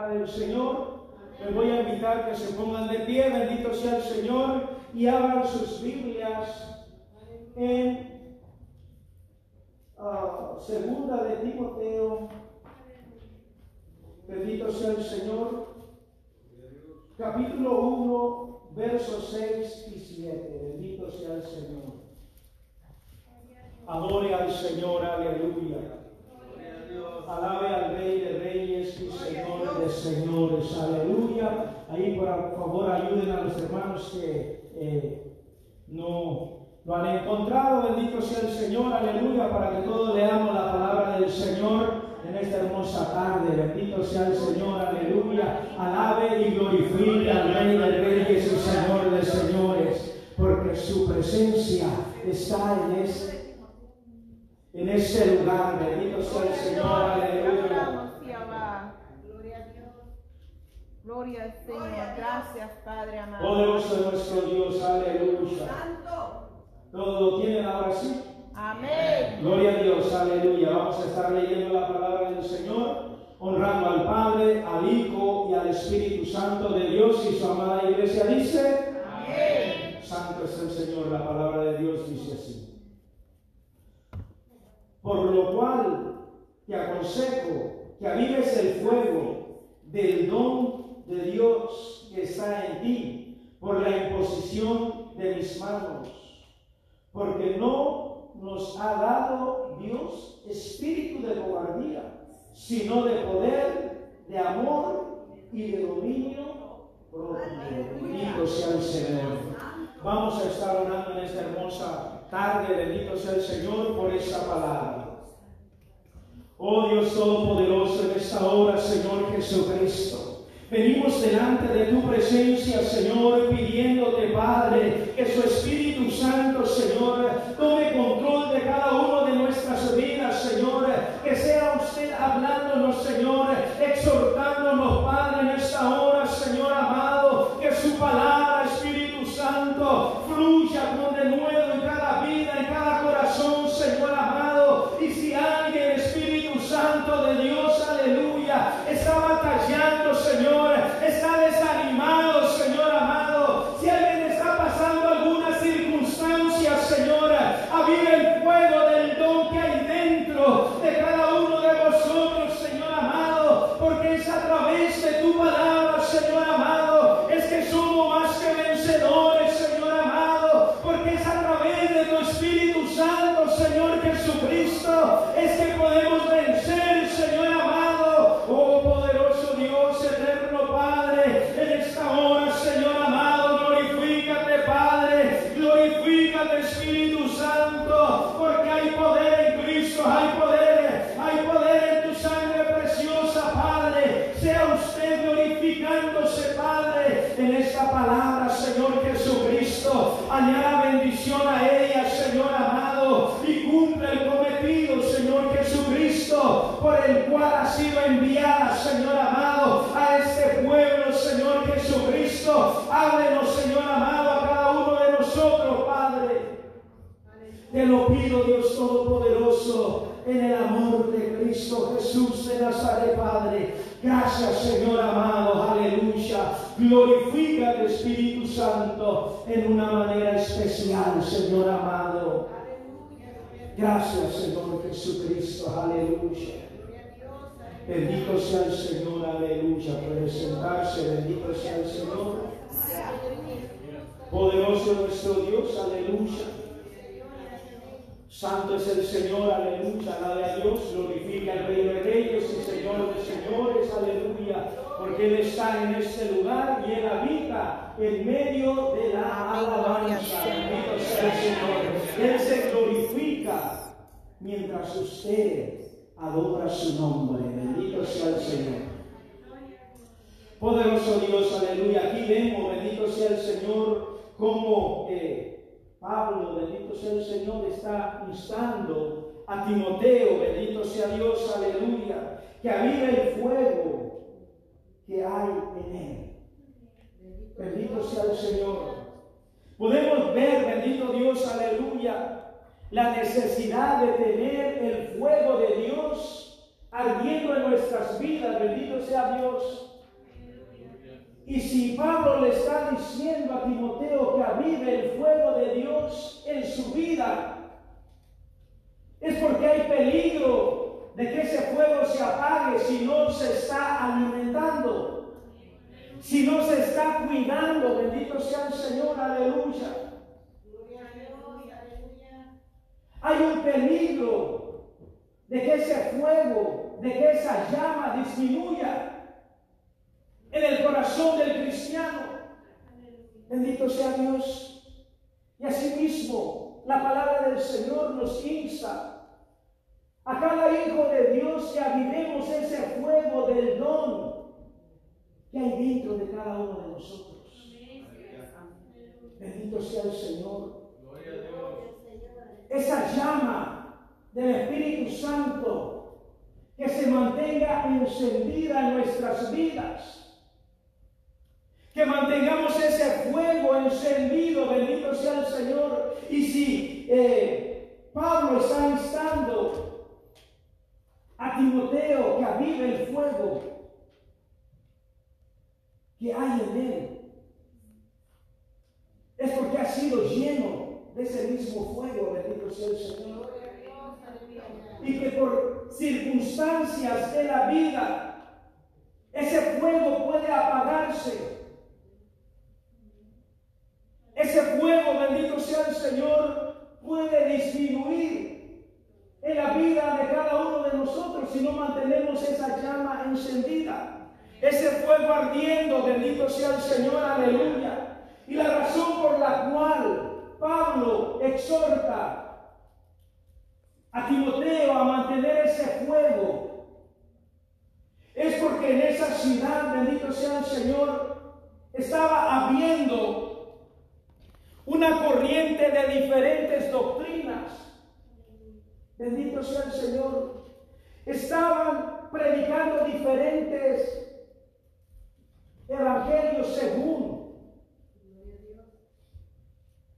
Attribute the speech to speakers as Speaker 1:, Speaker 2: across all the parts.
Speaker 1: palabra del Señor. Les voy a invitar que se pongan de pie, bendito sea el Señor, y abran sus Biblias en ah, Segunda de Timoteo. Bendito sea el Señor. Capítulo 1, versos 6 y 7. Bendito sea el Señor. Adore al Señor, aleluya. Alabe al Rey de Reyes y Señor de Señores, aleluya. Ahí por favor ayuden a los hermanos que eh, no lo han encontrado. Bendito sea el Señor, aleluya, para que todos leamos la palabra del Señor en esta hermosa tarde. Bendito sea el Señor, aleluya. Alabe y glorifique al Rey de Reyes y Señor de Señores, porque su presencia está en este en ese lugar. Bendito sea el Señor, aleluya.
Speaker 2: Gloria al Señor. Gracias, Padre amado.
Speaker 1: Poderoso nuestro Dios, aleluya. Todo lo tienen ahora sí.
Speaker 2: Amén.
Speaker 1: Gloria a Dios, aleluya. Vamos a estar leyendo la palabra del Señor, honrando al Padre, al Hijo y al Espíritu Santo de Dios y su amada iglesia dice.
Speaker 2: Amén.
Speaker 1: Santo es el Señor, la palabra de Dios dice así. Por lo cual te aconsejo que avives el fuego del don de Dios que está en ti por la imposición de mis manos. Porque no nos ha dado Dios espíritu de cobardía, sino de poder, de amor y de dominio propio. Bendito sea el Señor. Vamos a estar orando en esta hermosa tarde, bendito sea el Señor por esa palabra. Oh Dios Todopoderoso, en esta hora, Señor Jesucristo. Venimos delante de tu presencia, Señor, pidiéndote, Padre, que su Espíritu Santo, Señor, tome control de cada uno de nuestras vidas, Señor. Que sea usted hablándonos, Señor, exhortándonos, Padre, en esta hora, Señor amado, que su palabra, Espíritu Santo, fluya con denuedo en cada vida, en cada corazón, Señor amado. Está instando a Timoteo, bendito sea Dios, aleluya, que avive el fuego que hay en él. Bendito sea el Señor. Podemos ver, bendito Dios, aleluya, la necesidad de tener el fuego de Dios ardiendo en nuestras vidas, bendito sea Dios. Y si Pablo le está diciendo a Timoteo que avive el fuego de Dios en su vida, es porque hay peligro de que ese fuego se apague si no se está alimentando, si no se está cuidando. Bendito sea el Señor, aleluya. Hay un peligro de que ese fuego, de que esa llama disminuya en el corazón del cristiano. Bendito sea Dios. Y asimismo, la palabra del Señor nos insta a cada hijo de Dios que avivemos ese fuego del don que hay dentro de cada uno de nosotros. Bendito sea el Señor. Esa llama del Espíritu Santo que se mantenga encendida en nuestras vidas que mantengamos ese fuego encendido, bendito sea el Señor. Y si eh, Pablo está instando a Timoteo que avive el fuego que hay en él, es porque ha sido lleno de ese mismo fuego, bendito sea el Señor. Y que por circunstancias de la vida, ese fuego puede apagarse. Ese fuego, bendito sea el Señor, puede disminuir en la vida de cada uno de nosotros si no mantenemos esa llama encendida. Ese fuego ardiendo, bendito sea el Señor, aleluya. Y la razón por la cual Pablo exhorta a Timoteo a mantener ese fuego es porque en esa ciudad, bendito sea el Señor, estaba habiendo una corriente de diferentes doctrinas. Bendito sea el Señor. Estaban predicando diferentes evangelios según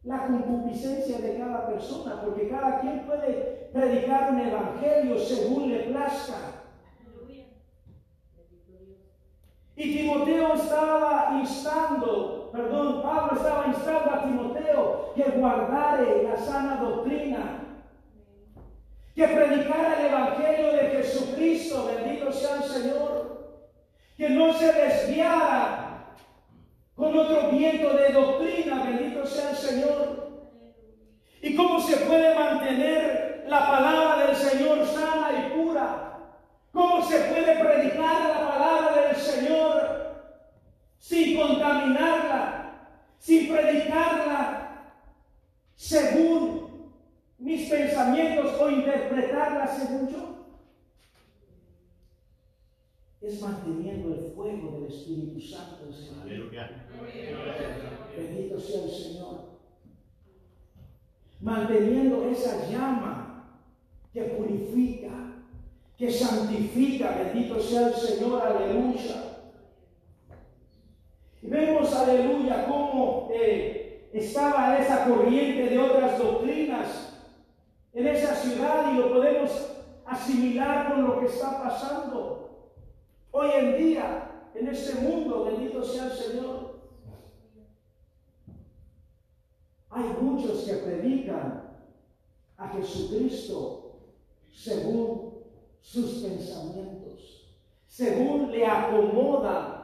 Speaker 1: la concupiscencia de cada persona, porque cada quien puede predicar un evangelio según le plazca. Y Timoteo estaba instando, perdón, Pablo estaba instando a Timoteo que guardare la sana doctrina, que predicara el Evangelio de Jesucristo, bendito sea el Señor, que no se desviara con otro viento de doctrina, bendito sea el Señor. ¿Y cómo se puede mantener la palabra del Señor sana y pura? ¿Cómo se puede predicar la palabra del Señor sin contaminarla, sin predicarla según mis pensamientos o interpretarla según yo? Es manteniendo el fuego del Espíritu Santo. Bendito sea el Señor. Manteniendo esa llama que purifica, que santifica, bendito sea el Señor, aleluya. Y vemos, aleluya, cómo eh, estaba esa corriente de otras doctrinas en esa ciudad y lo podemos asimilar con lo que está pasando hoy en día en este mundo, bendito sea el Señor. Hay muchos que predican a Jesucristo según sus pensamientos, según le acomoda.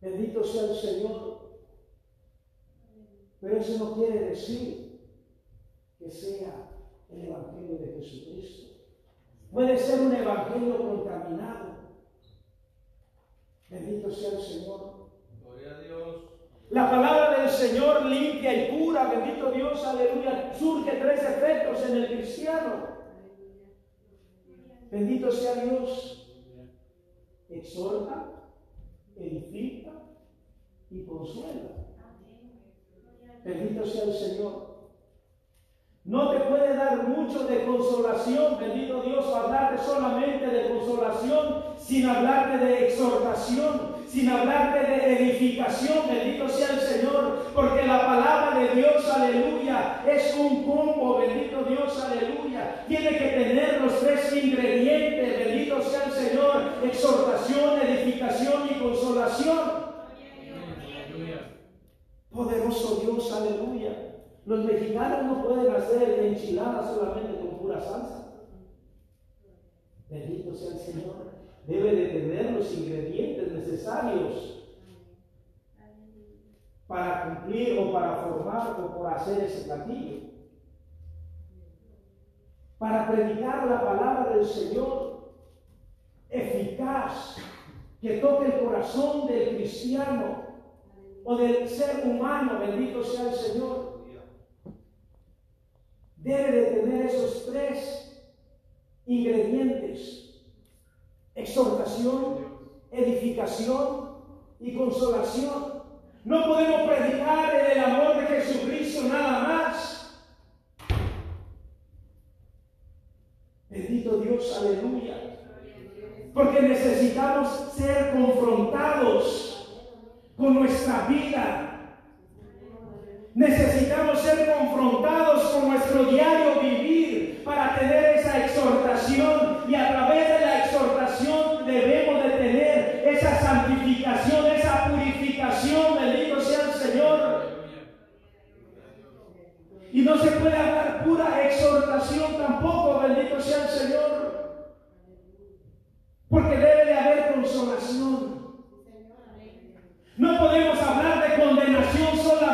Speaker 1: Bendito sea el Señor. Pero eso no quiere decir que sea el Evangelio de Jesucristo. Puede ser un Evangelio contaminado. Bendito sea el Señor. Gloria a Dios. La palabra del Señor limpia y pura, bendito Dios, aleluya. Surge tres efectos en el cristiano. Bendito sea Dios. Exhorta, edifica y consuela. Bendito sea el Señor. No te puede dar mucho de consolación, bendito Dios, hablarte solamente de consolación sin hablarte de exhortación, sin hablarte de edificación, bendito sea el Señor, porque la palabra de Dios, aleluya, es un combo, bendito Dios, aleluya. Tiene que tener los tres ingredientes, bendito exhortación, edificación y consolación. Poderoso Dios, aleluya. Los mexicanos no pueden hacer enchiladas solamente con pura salsa. Bendito sea el Señor. Debe de tener los ingredientes necesarios para cumplir o para formar o por hacer ese platillo. Para predicar la palabra del Señor eficaz, que toque el corazón del cristiano o del ser humano, bendito sea el Señor. Debe de tener esos tres ingredientes. Exhortación, edificación y consolación. No podemos predicar el amor de Jesucristo nada más. Bendito Dios, aleluya. Porque necesitamos ser confrontados con nuestra vida. Necesitamos ser confrontados con nuestro diario vivir para tener esa exhortación y a través de la exhortación debemos de tener esa santificación, esa purificación, bendito sea el Señor. Y no se puede hablar pura exhortación tampoco, bendito sea el Señor. Porque debe de haber consolación. No podemos hablar de condenación solamente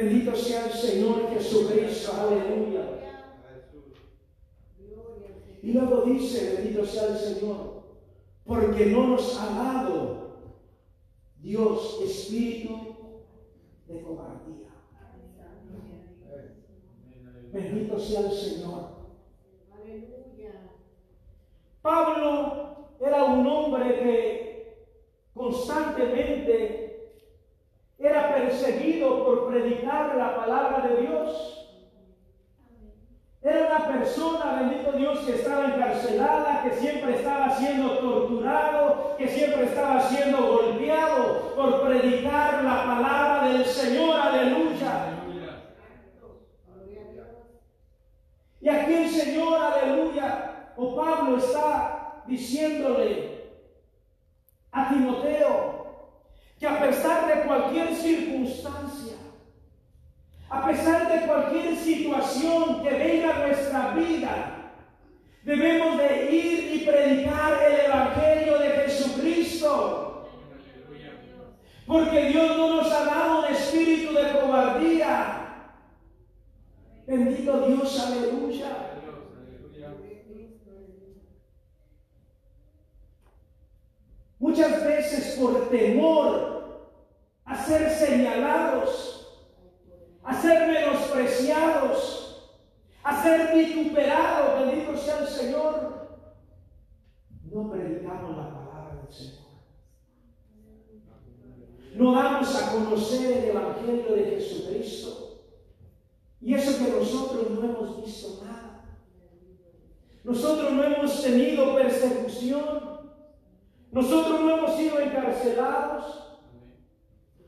Speaker 1: Bendito sea el Señor Jesucristo, aleluya. Y luego dice, bendito sea el Señor, porque no nos ha dado Dios espíritu de cobardía. Bendito sea el Señor. Pablo era un hombre que constantemente era perseguido por predicar la palabra de Dios. Era una persona, bendito Dios, que estaba encarcelada, que siempre estaba siendo torturado, que siempre estaba siendo golpeado por predicar la palabra del Señor. Aleluya. Y aquí el Señor, aleluya, o Pablo está diciéndole a Timoteo, que a pesar de cualquier circunstancia, A pesar de cualquier situación que venga a nuestra vida, debemos de ir y predicar el Evangelio de Jesucristo. Porque Dios no nos ha dado un espíritu de cobardía. Bendito Dios, aleluya. Muchas veces por temor a ser señalados, a ser menospreciados, a ser vituperados, bendito sea el Señor, no predicamos la palabra del Señor. No damos a conocer el Evangelio de Jesucristo. Y eso que nosotros no hemos visto nada. Nosotros no hemos tenido persecución. Nosotros no hemos sido encarcelados.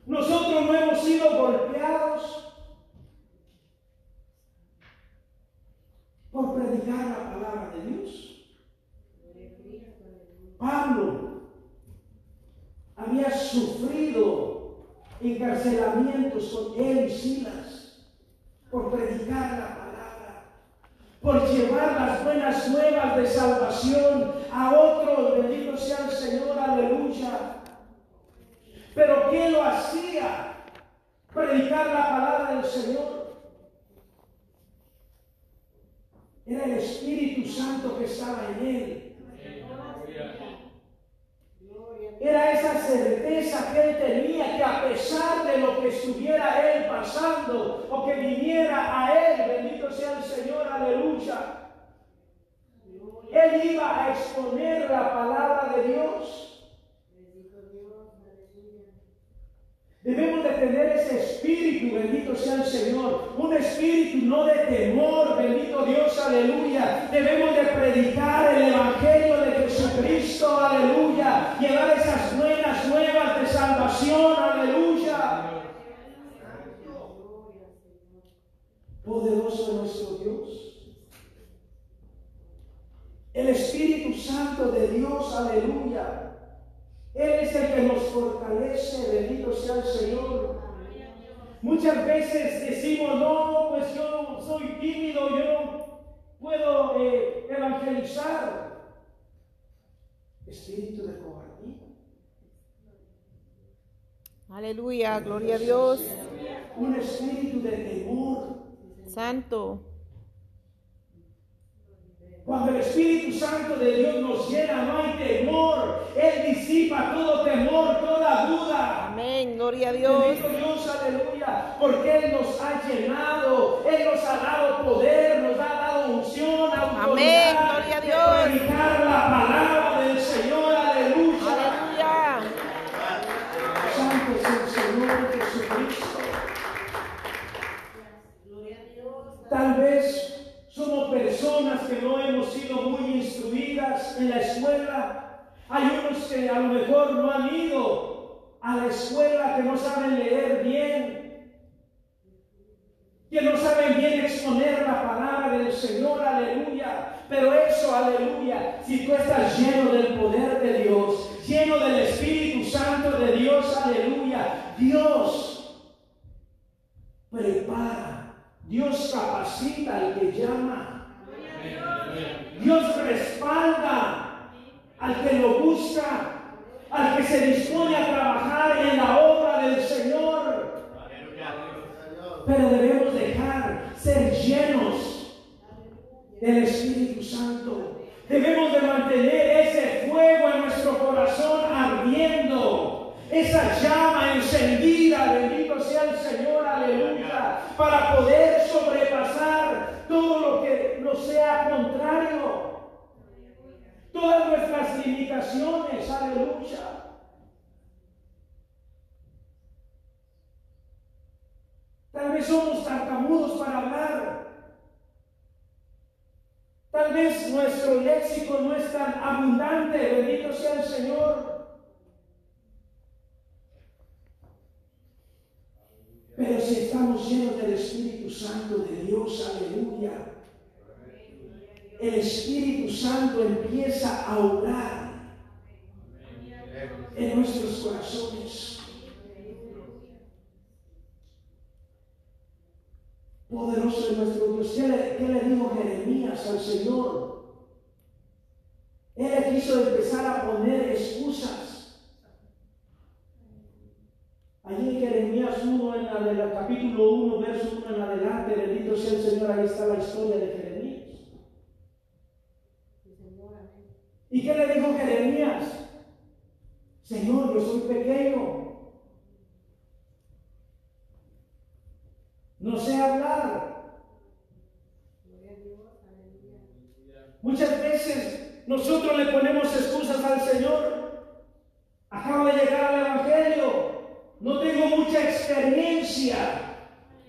Speaker 1: Nosotros no hemos sido golpeados por predicar la palabra de Dios. Pablo había sufrido encarcelamientos con él y Silas por predicar la por llevar las buenas nuevas de salvación a otros. Bendito sea el Señor, aleluya. Pero ¿qué lo hacía? Predicar la palabra del Señor. Era el Espíritu Santo que estaba en él. Era esa certeza que él tenía que a pesar de lo que estuviera él pasando o que viniera a él, bendito sea el Señor, aleluya, él iba a exponer la palabra de Dios. Debemos de tener ese espíritu, bendito sea el Señor, un espíritu no de temor, bendito Dios, aleluya. Debemos de predicar el Evangelio de Jesucristo, aleluya. Llevar esas buenas nuevas de salvación, aleluya. Poderoso nuestro Dios. El Espíritu Santo de Dios, aleluya él es el que nos fortalece, bendito sea el Señor. Muchas veces decimos, no, pues yo soy tímido, yo no puedo eh, evangelizar. Espíritu de cobardía.
Speaker 2: Aleluya, gloria a Dios.
Speaker 1: Un espíritu de temor.
Speaker 2: Santo.
Speaker 1: Cuando el Espíritu Santo de Dios nos llena, no hay temor. Él disipa todo temor, toda duda.
Speaker 2: Amén, gloria a Dios.
Speaker 1: Dios, aleluya. Porque Él nos ha llenado, Él nos ha dado poder, nos ha dado unción, autoridad.
Speaker 2: Amén, gloria a Dios.
Speaker 1: Predicar la palabra del Señor, aleluya.
Speaker 2: Aleluya.
Speaker 1: Santo es el Señor Jesucristo. Tal vez somos personas que no hemos sido muy instruidas en la escuela. Hay unos que a lo mejor no han ido a la escuela, que no saben leer bien, que no saben bien exponer la palabra del Señor, aleluya. Pero eso, aleluya, si tú estás lleno del poder de Dios, lleno del Espíritu Santo de Dios, aleluya, Dios prepara Dios capacita al que llama. Dios respalda al que lo busca, al que se dispone a trabajar en la obra del Señor. Pero debemos dejar ser llenos del Espíritu Santo. Debemos de mantener ese fuego en nuestro corazón ardiendo esa llama encendida, bendito sea el Señor, aleluya, para poder sobrepasar todo lo que nos sea contrario, todas nuestras limitaciones, aleluya. Tal vez somos tartamudos para hablar. Tal vez nuestro léxico no es tan abundante, bendito sea el Señor. Pero si estamos llenos del Espíritu Santo de Dios, aleluya, el Espíritu Santo empieza a orar en nuestros corazones. poderoso es nuestro Dios. ¿Qué le, qué le dijo Jeremías al Señor? Él quiso empezar a poner excusas. Allí en Jeremías 1, en la del capítulo 1, verso 1 en adelante, bendito sea el Señor, ahí está la historia de Jeremías. ¿Y qué le dijo Jeremías? Señor, yo soy pequeño. No sé hablar. Muchas veces nosotros le ponemos excusas al Señor. Acabo de llegar al Evangelio. No tengo mucha experiencia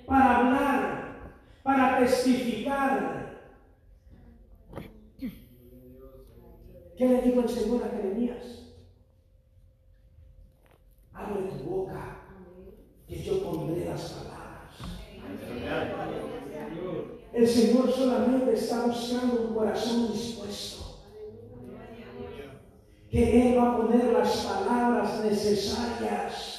Speaker 1: para hablar, para testificar. ¿Qué le dijo el Señor a Jeremías? Abre tu boca, que yo pondré las palabras. El Señor solamente está buscando un corazón dispuesto. Que Él va a poner las palabras necesarias.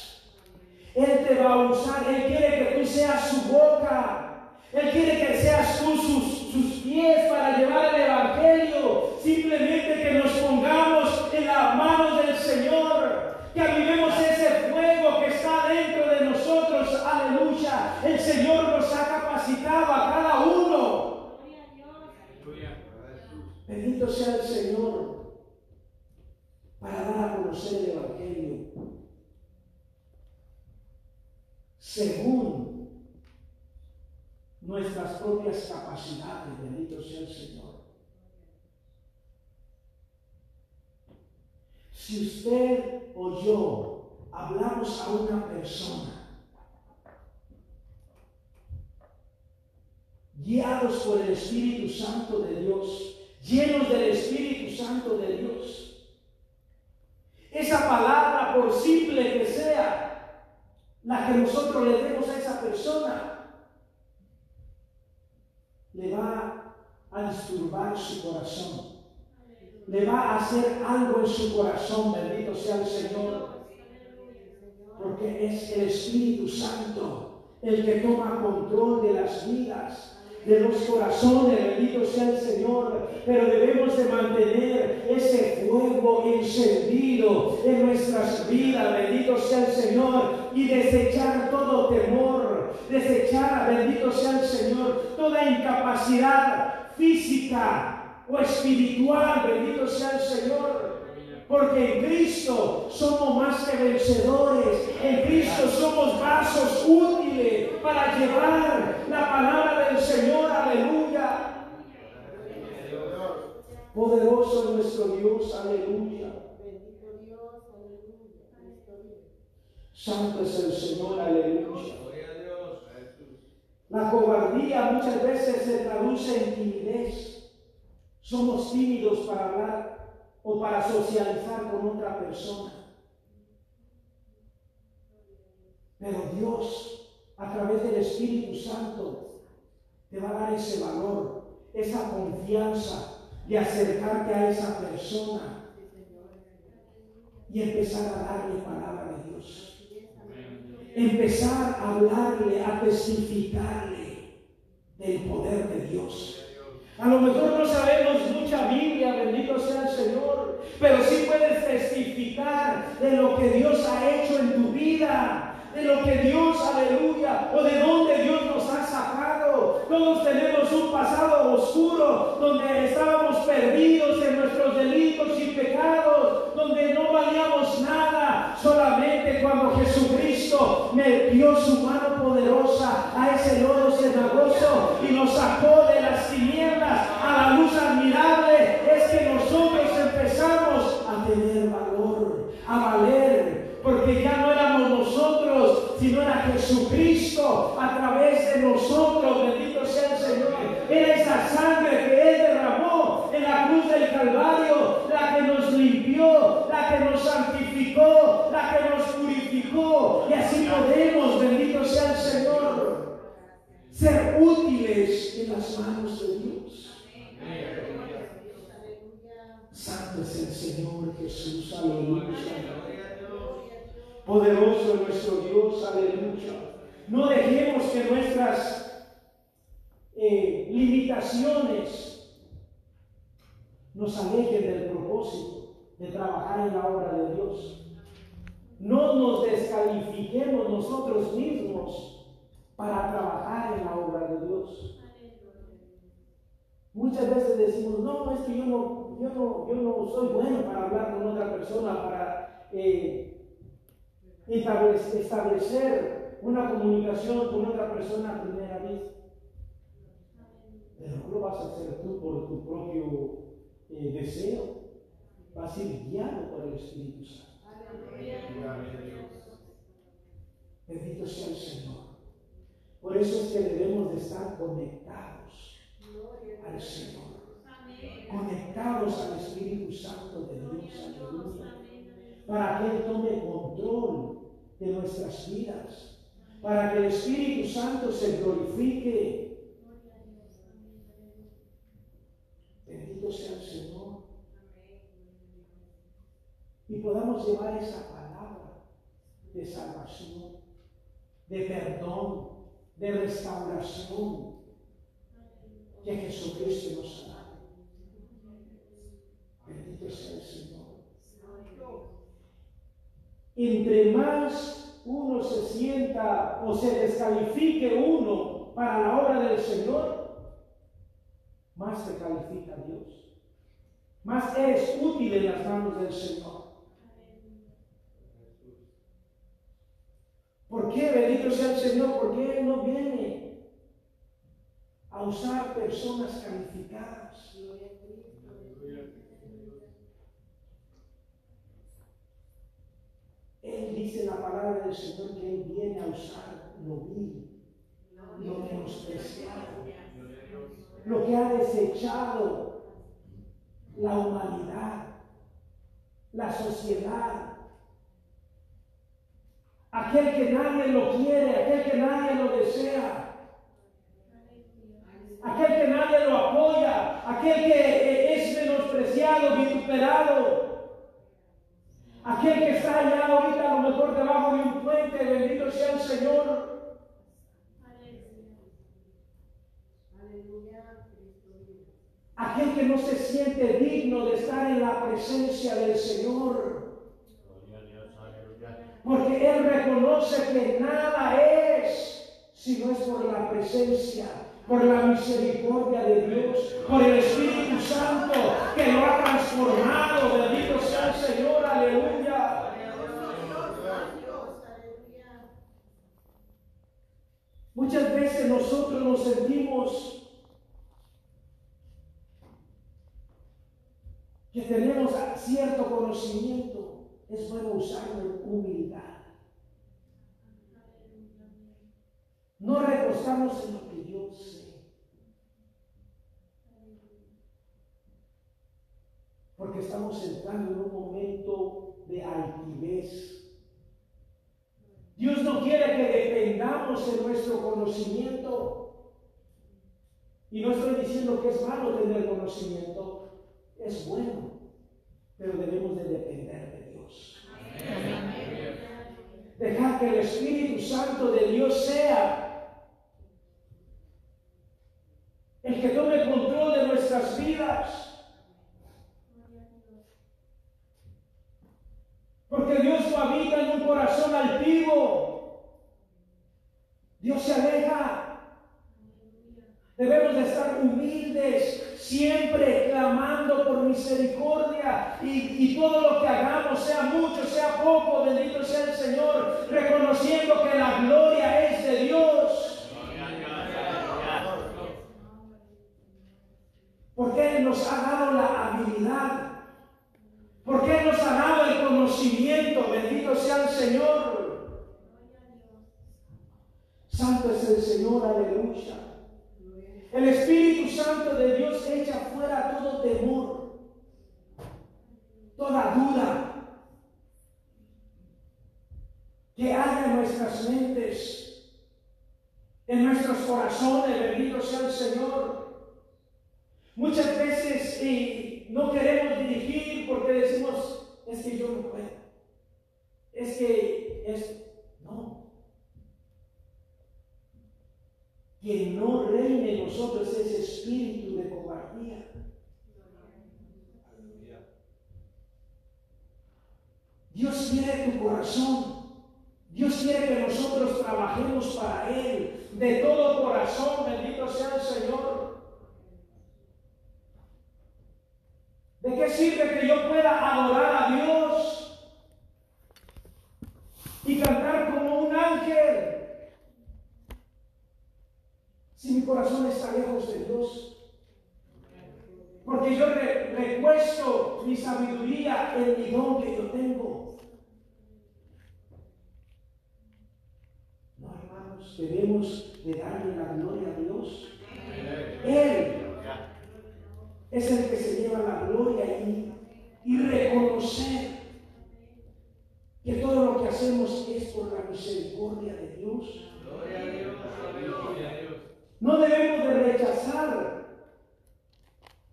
Speaker 1: Él te va a usar. Él quiere que tú seas su boca. Él quiere que seas tú sus, sus pies para llevar el Evangelio. Simplemente que nos pongamos en las manos del Señor. Que avivemos ese fuego que está dentro de nosotros. Aleluya. El Señor nos ha capacitado a cada uno. Bendito sea el Señor para dar a conocer el Evangelio. Según nuestras propias capacidades, bendito sea el Señor. Si usted o yo hablamos a una persona guiados por el Espíritu Santo de Dios, llenos del Espíritu Santo de Dios, esa palabra, por simple que sea, la que nosotros le demos a esa persona, le va a disturbar su corazón. Le va a hacer algo en su corazón, bendito sea el Señor. Porque es el Espíritu Santo el que toma control de las vidas de los corazones, bendito sea el Señor, pero debemos de mantener ese fuego encendido en nuestras vidas, bendito sea el Señor, y desechar todo temor, desechar, bendito sea el Señor, toda incapacidad física o espiritual, bendito sea el Señor. Porque en Cristo somos más que vencedores. En Cristo somos vasos útiles para llevar la palabra del Señor. Aleluya. Poderoso es nuestro Dios. Aleluya. Santo es el Señor. Aleluya. La cobardía muchas veces se traduce en timidez. Somos tímidos para hablar o para socializar con otra persona. Pero Dios, a través del Espíritu Santo, te va a dar ese valor, esa confianza de acercarte a esa persona y empezar a darle palabra de Dios. Empezar a hablarle, a testificarle del poder de Dios. A lo mejor no sabemos mucha Biblia, bendito sea el Señor, pero sí puedes testificar de lo que Dios ha hecho en tu vida, de lo que Dios, aleluya, o de dónde Dios nos ha sacado. Todos tenemos un pasado oscuro donde estábamos perdidos en nuestros delitos y pecados, donde no valíamos nada, solamente cuando Jesucristo me dio su mano poderosa a ese lodo cenagoso y nos sacó de las tinieblas a la luz admirable, es que nosotros empezamos a tener valor, a valer, porque ya no éramos nosotros, sino era A través de nosotros, bendito sea el Señor. Era esa sangre que Él derramó en la cruz del Calvario, la que nos limpió, la que nos santificó, la que nos purificó, y así podemos, bendito sea el Señor, ser útiles en las manos de Dios. Santo es el Señor Jesús, aleluya. Poderoso es nuestro Dios, aleluya. No dejemos que nuestras limitaciones nos alejen del propósito de trabajar en la obra de Dios. No nos descalifiquemos nosotros mismos para trabajar en la obra de Dios. Muchas veces decimos, no, es que yo no, yo no, yo no soy bueno para hablar con otra persona, para eh, establecer una comunicación con otra persona primera vez. Pero no lo vas a hacer tú por tu propio eh, deseo. Vas a ir guiado por el Espíritu Santo. Bendito sea el Señor. Por eso es que debemos de estar conectados al Señor. Conectados al Espíritu Santo de Dios. Para que Él tome control de nuestras vidas. Para que el Espíritu Santo se glorifique. Bendito sea el Señor. Y podamos llevar esa palabra de salvación, de perdón, de restauración que Jesucristo nos ha dado. Bendito sea el Señor. Entre más uno se sienta o se descalifique uno para la obra del Señor, más se califica Dios. Más eres útil en las manos del Señor. ¿Por qué? Bendito sea el Señor, porque Él no viene a usar personas calificadas. Él dice la palabra del Señor que Él viene a usar lo vil, lo menospreciado, lo que ha desechado la humanidad, la sociedad, aquel que nadie lo quiere, aquel que nadie lo desea, aquel que nadie lo apoya, aquel que es menospreciado, vituperado, aquel que está allá ahorita a lo mejor debajo de un puente, bendito sea el Señor. Aquel que no se siente digno de estar en la presencia del Señor. Porque Él reconoce que nada es si no es por la presencia, por la misericordia de Dios, por el Espíritu Santo que lo ha transformado. Bendito sea el Señor, Muchas veces nosotros nos sentimos que tenemos cierto conocimiento es bueno usarlo en humildad. No recostamos en lo que yo sé. Porque estamos entrando en un momento de altivez. Dios no quiere que dependamos en nuestro conocimiento. Y no estoy diciendo que es malo tener conocimiento, es bueno, pero debemos de depender de Dejar que el Espíritu Santo de Dios sea el que tome control de nuestras vidas. Porque Dios no habita en un corazón altivo. Dios se aleja. Debemos de estar siempre clamando por misericordia y, todo lo que hagamos, sea mucho, sea poco, bendito sea el Señor, reconociendo que la gloria es de Dios. Porque Él nos ha dado la habilidad, porque Él nos ha dado el conocimiento, bendito sea el Señor. Santo es el Señor, aleluya. El Espíritu Santo de Dios echa fuera todo temor, toda duda que haya en nuestras mentes, en nuestros corazones, bendito sea el Señor. Muchas veces y no queremos dirigir porque decimos, es que yo no puedo, es que es, no. Que no reine en nosotros ese espíritu de cobardía. Dios quiere tu corazón. Dios quiere que nosotros trabajemos para Él de todo corazón. Bendito sea el Señor. ¿De qué sirve que yo pueda adorar a Dios y cantar como un ángel si mi corazón está lejos de Dios? Porque yo recuesto mi mi don que yo tengo. No, hermanos, debemos de darle la gloria a Dios. Él es el que se lleva la gloria y, y reconocer que todo lo que hacemos es por la misericordia de Dios. Gloria a Dios. No debemos de rechazar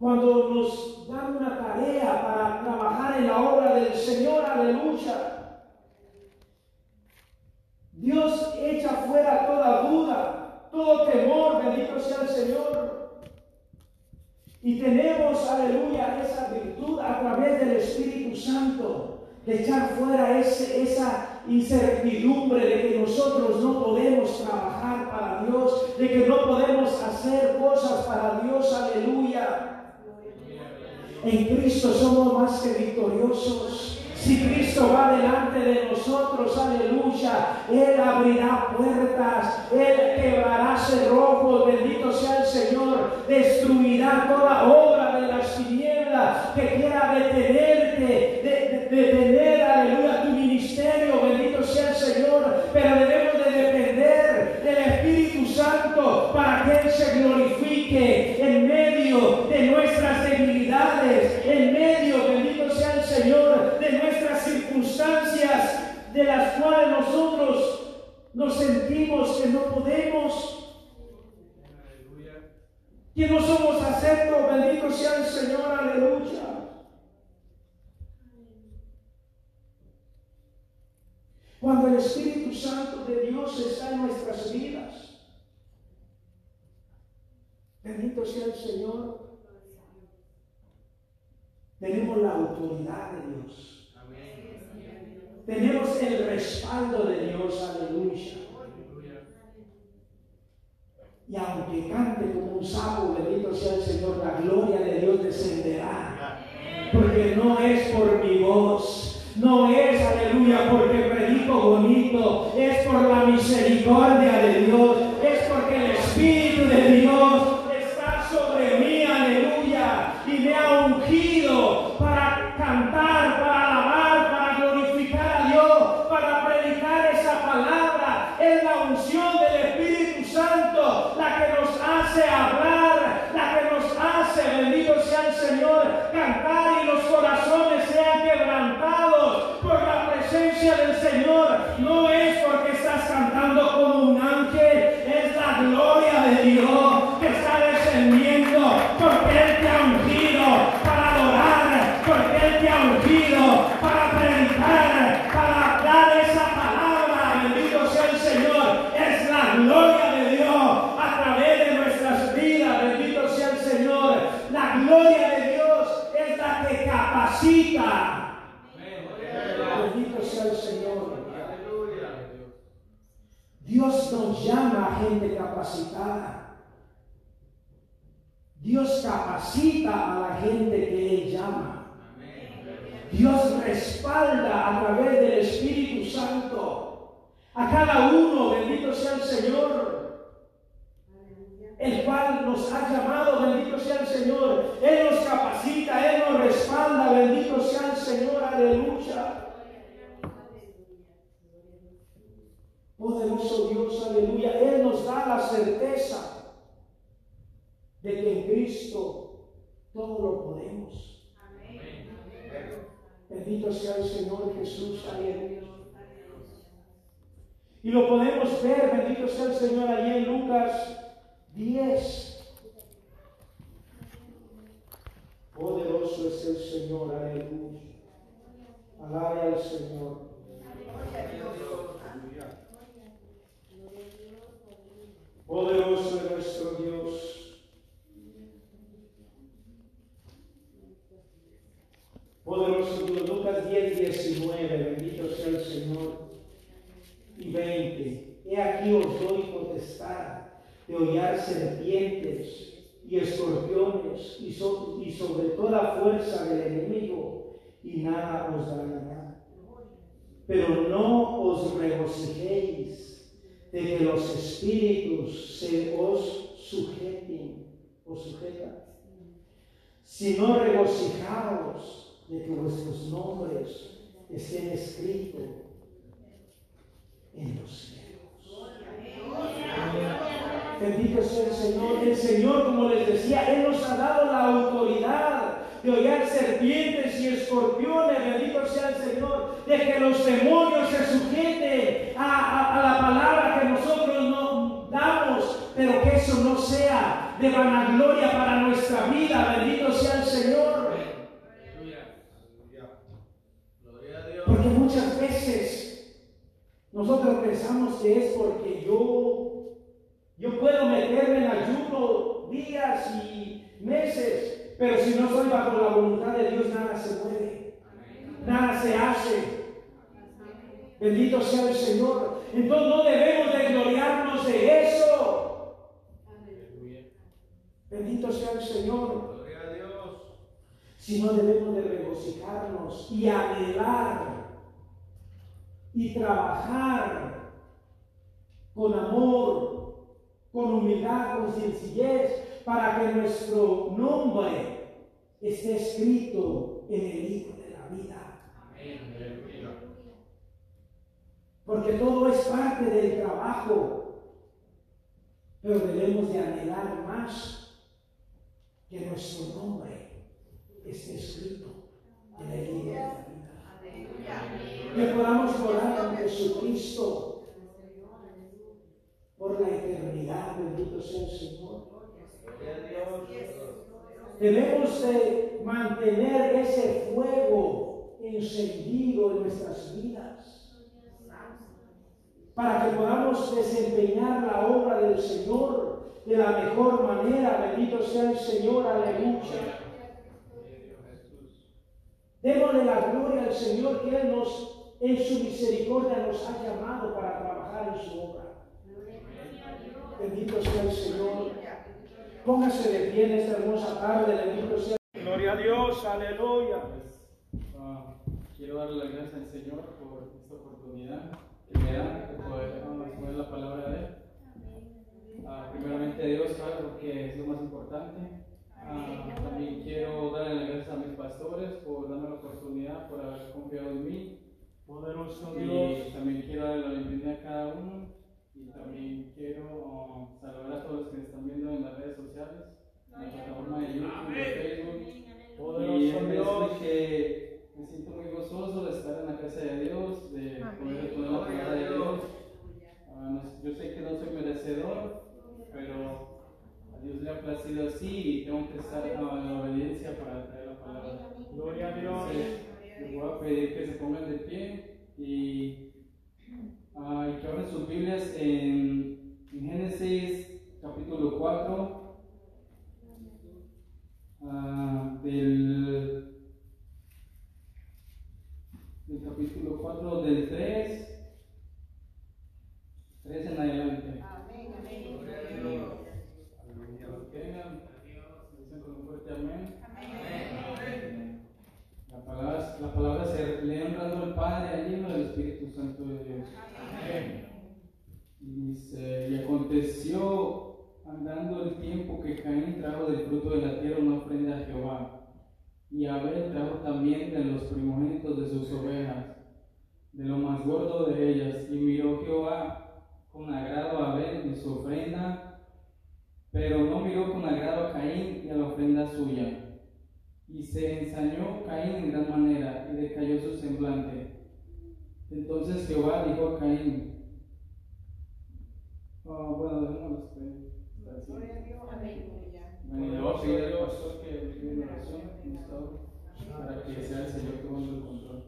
Speaker 1: cuando nos dan una tarea para trabajar en la obra del Señor, aleluya. Dios echa fuera toda duda, todo temor, bendito sea el Señor. Y tenemos, aleluya, esa virtud a través del Espíritu Santo de echar fuera esa incertidumbre de que nosotros no podemos trabajar para Dios, de que no podemos hacer cosas para Dios, aleluya. En Cristo somos más que victoriosos. Si Cristo va delante de nosotros, aleluya, Él abrirá puertas, Él quebrará cerrojos, bendito sea el Señor, destruirá toda obra de las tinieblas que quiera detenerte, nos sentimos que no podemos, que no somos aceptos, bendito sea el Señor, aleluya. Cuando el Espíritu Santo de Dios está en nuestras vidas, bendito sea el Señor, tenemos la autoridad de Dios. Tenemos el respaldo de Dios, aleluya. Y aunque cante como un sapo, bendito sea el Señor, la gloria de Dios descenderá. Porque no es por mi voz, no es, aleluya, porque predico bonito, es por la misericordia de Dios, Dios capacita a la gente que Él llama. Dios respalda a través del Espíritu Santo a cada uno, bendito sea el Señor, el cual nos ha llamado, bendito sea el Señor. Él nos capacita, Él nos respalda, bendito sea el Señor, aleluya. Poderoso Dios, aleluya. Él nos da la certeza de que en Cristo todo lo podemos. Bendito sea el Señor Jesús, aleluya. Y lo podemos ver, bendito sea el Señor, allí en Lucas 10. Poderoso es el Señor, aleluya. Alabe al Señor. Poderoso Poderoso Dios, Lucas 10, 19, bendito sea el Señor. Y 20, he aquí os doy potestad de hollar serpientes y escorpiones y, sobre toda fuerza del enemigo y nada os dañará. Pero no os regocijéis de que los espíritus se os sujeten o sujetan, sino regocijaos de que vuestros nombres estén escritos en los cielos. Bendito sea el Señor. El Señor, como les decía, Él nos ha dado la autoridad de hollar serpientes y escorpiones. Bendito sea el Señor. De que los demonios se sujeten a, la palabra que nosotros nos damos. Pero que eso no sea de vanagloria para nuestra vida. Bendito sea el Señor. Porque muchas veces nosotros pensamos que es porque yo yo puedo meterme en ayuno días y meses, pero si no soy bajo la voluntad de Dios, nada se puede. Nada se hace. Bendito sea el Señor. Entonces no debemos de gloriarnos de eso. Bendito sea el Señor. Sino debemos de regocijarnos y anhelar y trabajar con amor con humildad, con sencillez, para que nuestro nombre esté escrito en el libro de la vida. Porque todo es parte del trabajo, pero debemos de anhelar más que nuestro nombre esté escrito en el libro de la vida. Que podamos orar con Jesucristo por la eternidad. Bendito sea el Señor. Debemos de mantener ese fuego encendido en nuestras vidas para que podamos desempeñar la obra del Señor de la mejor manera. Bendito sea el Señor, aleluya. Démosle la gloria al Señor que Él nos, en su misericordia, nos ha llamado para trabajar en su obra. Bendito sea el Señor. Póngase de pie en esta hermosa tarde. Bendito sea. Gloria a Dios. Aleluya.
Speaker 3: Ah, quiero darle las gracias al Señor por esta oportunidad que me da de poder exponer la palabra de Él. Ah, primeramente a Dios, porque es lo más importante. Ah, también quiero darle las gracias a mis pastores por darme la oportunidad, por haber confiado en mí.
Speaker 1: Poderoso
Speaker 3: Dios. Y también quiero darle la bienvenida a cada uno y también quiero saludar a todos los que están viendo en las redes sociales, en la plataforma de YouTube, de Facebook. Poderoso Dios. que me siento muy gozoso de estar en la casa de Dios, de poder poner la palabra de Dios. Ah, yo sé que no soy merecedor, pero a Dios le ha placido así y tengo que estar en la obediencia para traer la palabra.
Speaker 1: Gloria a Dios.
Speaker 3: Les voy a pedir que se pongan de pie y Ah, y que abran sus Biblias en, Génesis capítulo 4, ah, del, del capítulo 4, del 3, 3 en adelante. Amén, amén. Dicen con un fuerte amén. Amén. La palabra, la palabra se lee honrando al Padre, al Hijo y al Espíritu Santo de Dios. Dice, y aconteció andando el tiempo que Caín trajo del fruto de la tierra una ofrenda a Jehová, y Abel trajo también de los primogénitos de sus ovejas, de lo más gordo de ellas, y miró Jehová con agrado a Abel y su ofrenda, pero no miró con agrado a Caín y a la ofrenda suya. Y se ensañó Caín en gran manera, y decayó su semblante. Entonces Jehová dijo a Caín, oh, bueno, dejémoslo Gloria a Dios, Amén. le voy a pedir al pastor que reciba una oración para que sea el Señor tomando el control.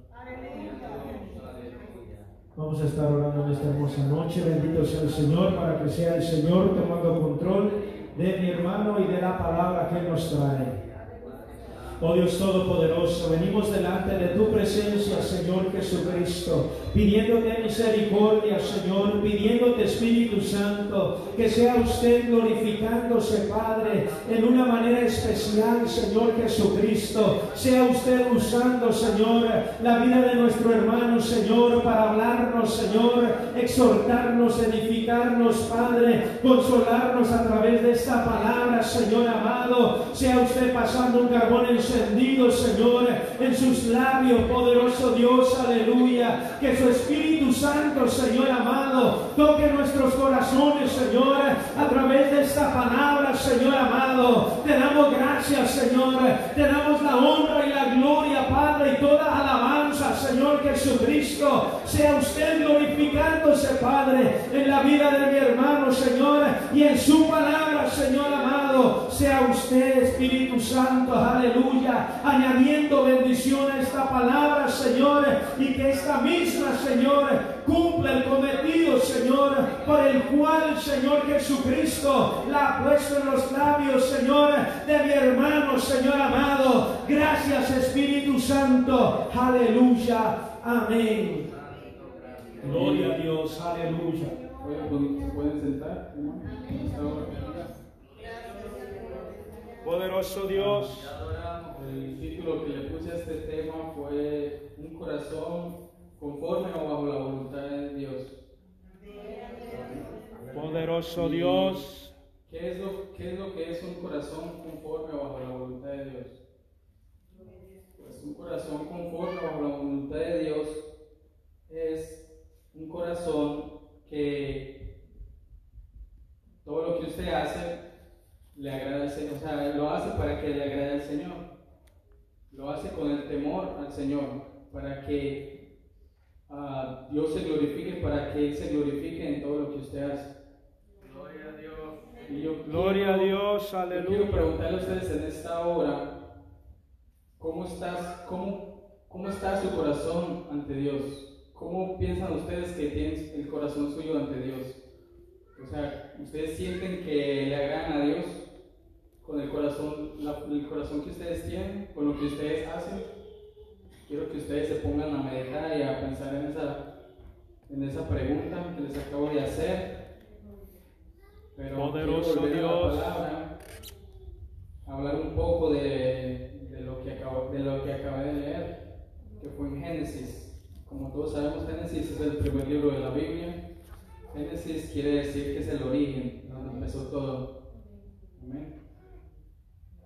Speaker 1: Vamos a estar orando en esta hermosa noche. Bendito sea el Señor para que sea el Señor tomando control de mi hermano y de la palabra que nos trae. Oh Dios Todopoderoso, venimos delante de tu presencia, Señor Jesucristo, pidiéndote misericordia, Señor, pidiéndote Espíritu Santo, que sea usted glorificándose, Padre, en una manera especial, Señor Jesucristo. Sea usted usando, Señor, la vida de nuestro hermano, Señor, para hablarnos, Señor, exhortarnos, edificarnos, Padre, consolarnos a través de esta palabra, Señor amado. Sea usted pasando un carbón encendido, Señor, en sus labios, poderoso Dios, aleluya. Que su Espíritu Santo, Señor amado, toque nuestros corazones, Señor, a través de esta palabra, Señor amado. Te damos gracias, Señor. Te damos la honra y la gloria, Padre, y toda alabanza, Señor Jesucristo. Sea usted glorificándose, Padre, en la vida de mi hermano, Señor, y en su palabra, Señor amado. Sea usted, Espíritu Santo, aleluya, añadiendo bendición a esta palabra, Señor, y que esta misma, Señor, cumpla el cometido, Señor, por el cual, Señor Jesucristo, la ha puesto en los labios, Señor, de mi hermano, Señor amado. Gracias, Espíritu Santo, aleluya, amén. Gloria a Dios, aleluya.
Speaker 3: Oye, pues, ¿se pueden sentar, hermano? Esta hora que día.
Speaker 1: Poderoso Dios.
Speaker 3: El título que le puse a este tema fue Un corazón conforme o bajo la voluntad de Dios.
Speaker 1: Poderoso Dios.
Speaker 3: ¿Qué es, lo, ¿Qué es lo que es un corazón conforme o bajo la voluntad de Dios? Pues un corazón conforme o bajo la voluntad de Dios es un corazón que todo lo que usted hace le agrada al Señor, o sea, lo hace para que le agrade al Señor. Lo hace con el temor al Señor, para que ah, Dios se glorifique, para que Él se glorifique en todo lo que usted hace.
Speaker 4: Gloria a Dios.
Speaker 3: Y yo
Speaker 1: Gloria a
Speaker 3: quiero-
Speaker 1: Dios,
Speaker 3: yo quiero
Speaker 1: aleluya.
Speaker 3: preguntarle a ustedes en esta hora, ¿cómo, estás, cómo, ¿cómo está su corazón ante Dios? ¿Cómo piensan ustedes que tienen el corazón suyo ante Dios? O sea, ¿ustedes sienten que le agradan a Dios con el corazón, la- el corazón que ustedes tienen, con lo que ustedes hacen? Quiero que ustedes se pongan a meditar y a pensar en esa, en esa pregunta que les acabo de hacer. Pero
Speaker 1: Poderoso
Speaker 3: quiero volver a la
Speaker 1: Dios.
Speaker 3: palabra, hablar un poco de, de lo que acabo, de lo que acabé de leer, que fue en Génesis. Como todos sabemos, Génesis es el primer libro de la Biblia. Génesis quiere decir que es el origen, donde empezó todo.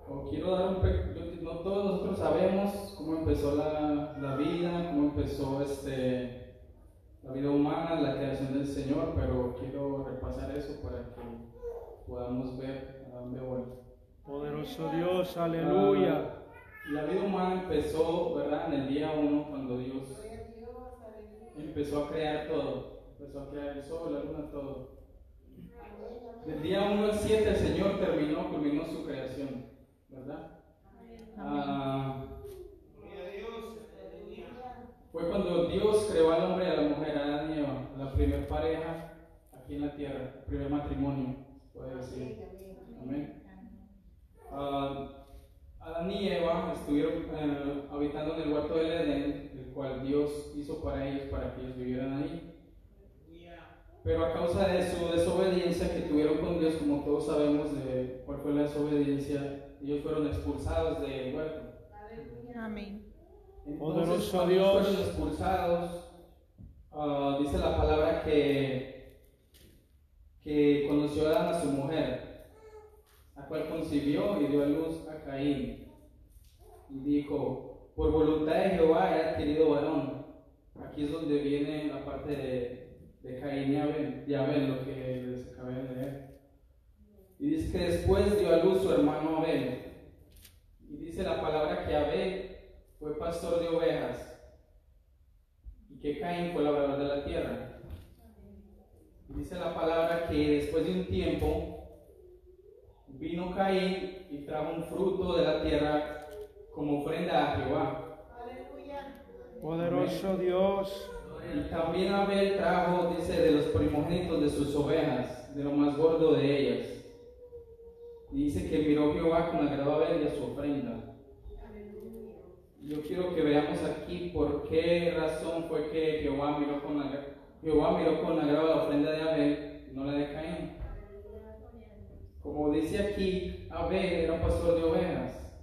Speaker 3: O quiero dar un pe- yo- no todos nosotros sabemos cómo empezó la, la vida, cómo empezó este, la vida humana, la creación del Señor, pero quiero repasar eso para que podamos ver a dónde voy.
Speaker 1: Poderoso Dios, aleluya.
Speaker 3: Ah, la vida humana empezó, ¿verdad? En el día uno, cuando Dios empezó a crear todo. Empezó a crear el sol, la luna, todo. Del día 1 al 7 el Señor terminó, culminó su creación, ¿verdad? Ah, fue cuando Dios creó al hombre y a la mujer, a Adán y Eva, la primera pareja aquí en la tierra, el primer matrimonio, puede decir. Amén. Ah, Adán y Eva estuvieron eh, habitando en el huerto del Edén, el cual Dios hizo para ellos, para que ellos vivieran ahí. Pero a causa de su desobediencia que tuvieron con Dios, como todos sabemos de la desobediencia, ellos fueron expulsados del huerto.
Speaker 2: Amén.
Speaker 3: Entonces, cuando ellos
Speaker 1: Dios.
Speaker 3: fueron expulsados, ah, dice la palabra que, que conoció Adán a su mujer, la cual concibió y dio a luz a Caín. Y dijo, por voluntad de Jehová he adquirido varón. Aquí es donde viene la parte de, de Caín y Abel, de Abel, lo que les acabé de leer. Y dice que después dio a luz su hermano Abel. Y dice la palabra que Abel fue pastor de ovejas y que Caín fue labrador de la tierra. Y dice la palabra que después de un tiempo vino Caín y trajo un fruto de la tierra como ofrenda a Jehová.
Speaker 1: Poderoso Dios.
Speaker 3: Y también Abel trajo, dice, de los primogénitos de sus ovejas, de lo más gordo de ellas. Y dice que miró Jehová con agrado a Abel y a su ofrenda. Yo quiero que veamos aquí por qué razón fue que Jehová miró con, agra- Jehová miró con agrado la ofrenda de Abel, no la de Caín. Como dice aquí, Abel era un pastor de ovejas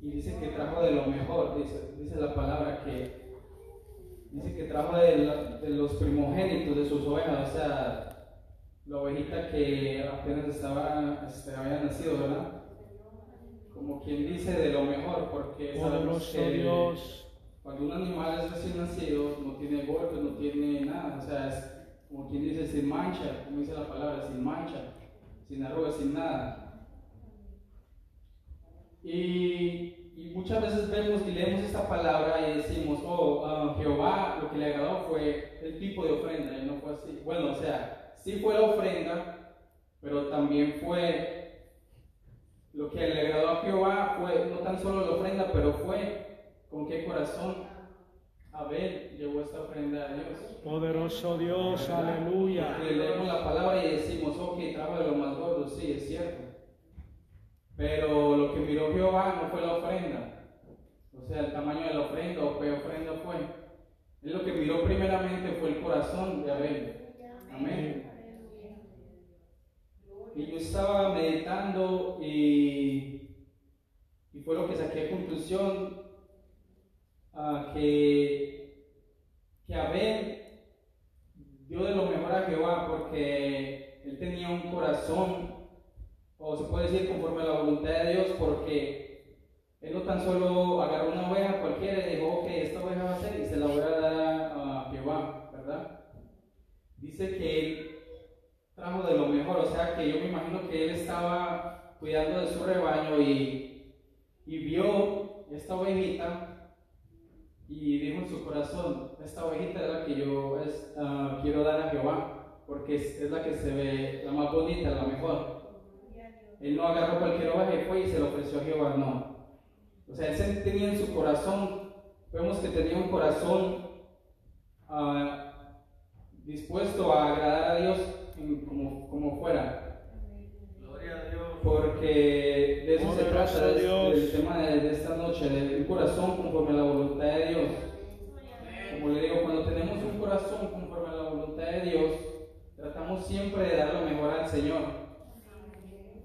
Speaker 3: y dice que trajo de lo mejor, dice, dice la palabra que dice que trajo de, la- de los primogénitos de sus ovejas, o sea, la ovejita que apenas estaba, este, había nacido, ¿verdad? Como quien dice de lo mejor, porque sabemos que
Speaker 1: Dios.
Speaker 3: cuando un animal es recién nacido, no tiene golpes, no tiene nada, o sea, es como quien dice sin mancha, como dice la palabra, sin mancha, sin arrugas, sin nada. Y, y muchas veces vemos y leemos esta palabra y decimos, oh, ah, Jehová lo que le agradó fue el tipo de ofrenda, y no fue así. Bueno, o sea, sí fue la ofrenda, pero también fue lo que le agradó a Jehová fue no tan solo la ofrenda, pero fue con qué corazón Abel llevó esta ofrenda a Dios.
Speaker 1: Poderoso Dios, aleluya.
Speaker 3: Porque leemos la palabra y decimos, ok, trajo de lo más gordo, sí, es cierto. Pero lo que miró Jehová no fue la ofrenda. O sea, el tamaño de la ofrenda o qué ofrenda fue. Él lo que miró primeramente fue el corazón de Abel. Amén. Fue lo que saqué a conclusión ah, que, que Abel dio de lo mejor a Jehová porque él tenía un corazón, o se puede decir conforme a la voluntad de Dios, porque él no tan solo agarró una oveja cualquiera y dijo, ok, esta oveja va a ser y se la voy a dar a Jehová, ¿verdad? Dice que él trajo de lo mejor, o sea que yo me imagino que él estaba cuidando de su rebaño y, y vio esta ovejita y dijo en su corazón, esta ovejita es la que yo es, ah, quiero dar a Jehová, porque es, la que se ve la más bonita, la mejor. Él no agarró cualquier oveja y fue y se la ofreció a Jehová, no. O sea, él tenía en su corazón, vemos que tenía un corazón ah, dispuesto a agradar a Dios como, como fuera.
Speaker 4: A.
Speaker 3: Porque de eso se
Speaker 1: Poderoso
Speaker 3: trata de-
Speaker 1: Dios.
Speaker 3: del tema de, de esta noche, de un corazón conforme a la voluntad de Dios. Como le digo, cuando tenemos un corazón conforme a la voluntad de Dios, tratamos siempre de dar lo mejor al Señor.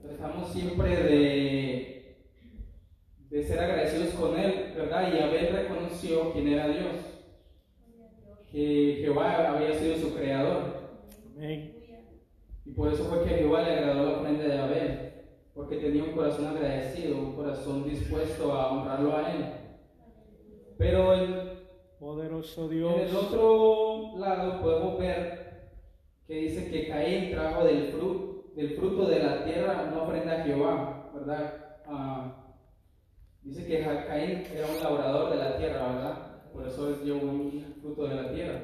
Speaker 3: Tratamos siempre de, de ser agradecidos con Él, ¿verdad? Y Abel reconoció quién era Dios, que Jehová había sido su creador.
Speaker 1: Amén.
Speaker 3: Y por eso fue que Jehová le agradó la ofrenda de Abel, porque tenía un corazón agradecido, un corazón dispuesto a honrarlo a Él. Pero el,
Speaker 1: Poderoso
Speaker 3: en
Speaker 1: Dios.
Speaker 3: el otro lado podemos ver que dice que Caín trajo del fruto, del fruto de la tierra una ofrenda a Jehová, ¿verdad? Ah, dice que Caín era un labrador de la tierra, ¿verdad? Por eso él dio un fruto de la tierra.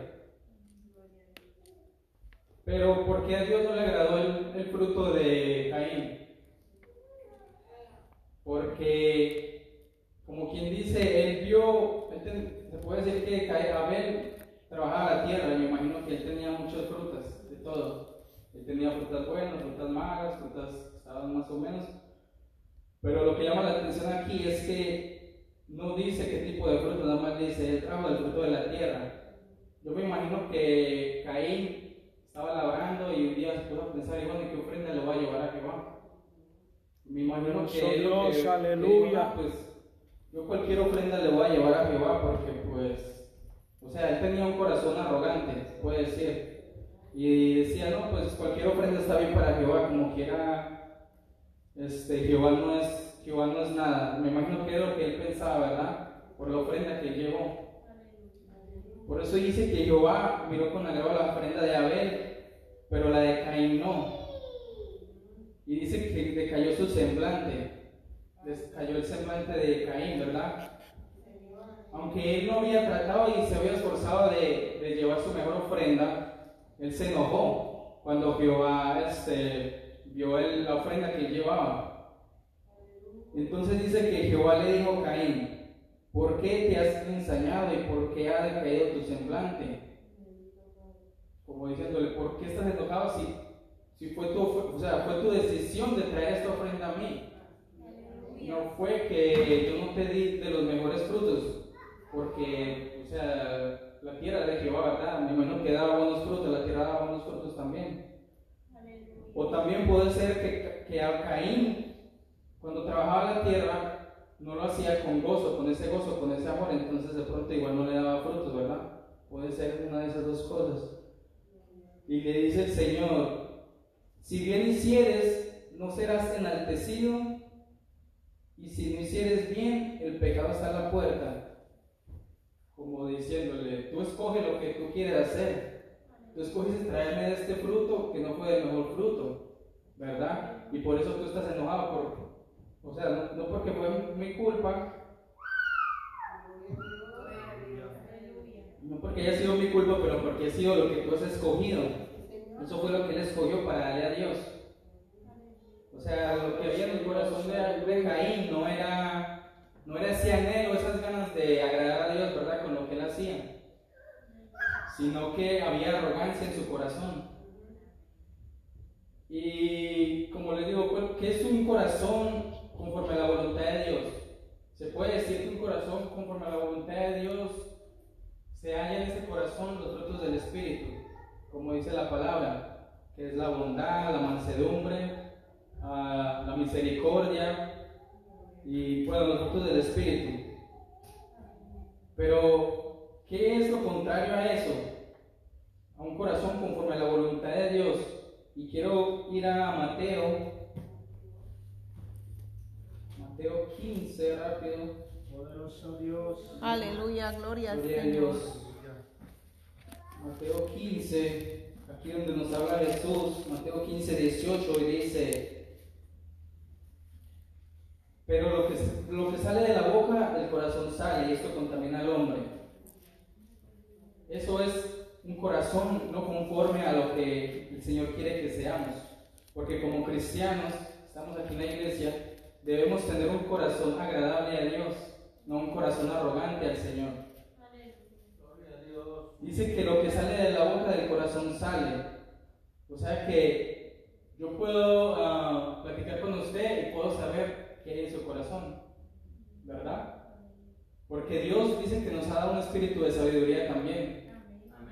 Speaker 3: Pero ¿por qué a Dios no le agradó el, el fruto de Caín? Porque, como quien dice, él vio, se puede decir que Abel trabajaba la tierra, me imagino que él tenía muchas frutas, de todo. Él tenía frutas buenas, frutas malas, frutas estaban más o menos. Pero lo que llama la atención aquí es que no dice qué tipo de fruta, nada más dice, él trajo el fruto de la tierra. Yo me imagino que Caín estaba labrando y un día se puso a pensar, y bueno, ¿y qué ofrenda le voy a llevar a Jehová? Me imagino que, que-
Speaker 1: Dios,
Speaker 3: que
Speaker 1: aleluya.
Speaker 3: "Ah, pues yo cualquier ofrenda le voy a llevar a Jehová porque pues, o sea, él tenía un corazón arrogante, se puede decir. Y decía, no, pues cualquier ofrenda está bien para Jehová, como quiera, este, Jehová no es, Jehová no es nada. Me imagino que era lo que él pensaba, ¿verdad? Por la ofrenda que llevó. Por eso dice que Jehová miró con agrado la ofrenda de Abel, pero la de Caín no. Y dice que decayó su semblante, descayó el semblante de Caín, ¿verdad? Aunque él no había tratado y se había esforzado de, llevar su mejor ofrenda, él se enojó cuando Jehová este, vio la ofrenda que él llevaba. Entonces dice que Jehová le dijo a Caín, ¿por qué te has ensañado y por qué ha decaído tu semblante? Como diciéndole, ¿por qué estás enojado si, si fue, tu, o sea, fue tu decisión de traer esta ofrenda a mí? No fue que yo no te di de los mejores frutos, porque, o sea, la tierra de Jehová, ¿verdad? Me imagino que daba buenos frutos, la tierra daba buenos frutos también. O también puede ser que, que a Caín, cuando trabajaba la tierra, no lo hacía con gozo, con ese gozo, con ese amor, entonces de pronto igual no le daba frutos, ¿verdad? Puede ser una de esas dos cosas. Y le dice el Señor, si bien hicieres, no serás enaltecido, y si no hicieres bien, el pecado está a la puerta. Como diciéndole, tú escoges lo que tú quieres hacer. Tú escoges traerme este fruto que no fue el mejor fruto, ¿verdad? Y por eso tú estás enojado por, o sea, no, porque fue mi culpa, no porque haya sido mi culpa, pero porque ha sido lo que tú has escogido. Eso fue lo que él escogió para darle a Dios. O sea, lo que había en el corazón de, Caín no era, no era ese anhelo, esas ganas de agradar a Dios, ¿verdad? Con lo que él hacía, sino que había arrogancia en su corazón. Y como les digo, ¿qué es un corazón conforme a la voluntad de Dios. Se puede decir que un corazón conforme a la voluntad de Dios se halla en ese corazón los frutos del Espíritu, como dice la palabra, que es la bondad, la mansedumbre, ah, la misericordia y bueno, los frutos del Espíritu. Pero, ¿qué es lo contrario a eso? A un corazón conforme a la voluntad de Dios. Y quiero ir a Mateo Mateo 15, rápido.
Speaker 1: Poderoso Dios.
Speaker 2: Aleluya, gloria, al
Speaker 3: Señor. Dios. Mateo 15, aquí donde nos habla Jesús, Mateo 15, 18, y dice, pero lo que, lo que sale de la boca, del corazón sale, y esto contamina al hombre. Eso es un corazón no conforme a lo que el Señor quiere que seamos. Porque como cristianos, estamos aquí en la iglesia, debemos tener un corazón agradable a Dios, no un corazón arrogante al Señor. Dice que lo que sale de la boca del corazón sale. O sea que yo puedo uh, platicar con usted y puedo saber qué hay en su corazón. ¿Verdad? Porque Dios dice que nos ha dado un espíritu de sabiduría también.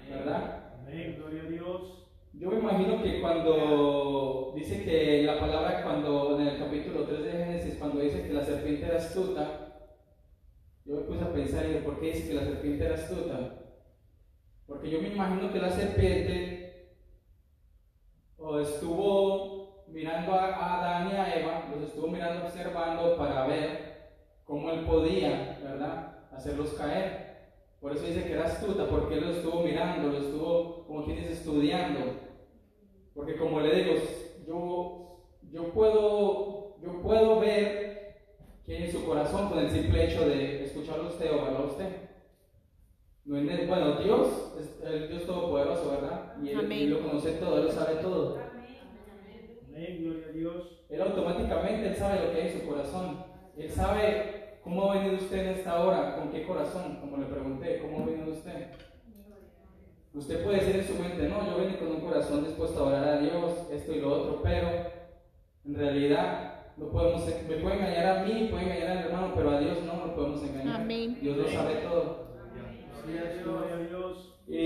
Speaker 3: ¿Verdad?
Speaker 1: Amén, gloria a Dios.
Speaker 3: Yo me imagino que cuando dice que la palabra, cuando en el capítulo 3 de Génesis, cuando dice que la serpiente era astuta, yo me puse a pensar, ¿y por qué dice que la serpiente era astuta? Porque yo me imagino que la serpiente o estuvo mirando a Adán y a Eva, los estuvo mirando, observando para ver cómo él podía, ¿verdad?, hacerlos caer. Por eso dice que era astuta, porque él lo estuvo mirando, lo estuvo, como quien dice, estudiando. Porque como le digo, yo, yo, puedo, yo puedo ver que en su corazón con el simple hecho de escucharlo a usted o verlo a usted. Bueno, Dios es el Dios todopoderoso, ¿verdad? Y él, lo conoce todo, Él lo sabe todo.
Speaker 1: Amén, gloria a Dios.
Speaker 3: Él automáticamente Él sabe lo que hay en su corazón. Él sabe cómo ha venido usted en esta hora, con qué corazón, como le pregunté, cómo ha venido usted. Usted puede decir en su mente, no, yo vengo con un corazón dispuesto a orar a Dios, esto y lo otro, pero en realidad no podemos, me puede engañar a mí, puede engañar al hermano, pero a Dios no lo podemos engañar. Dios lo sabe todo. Y,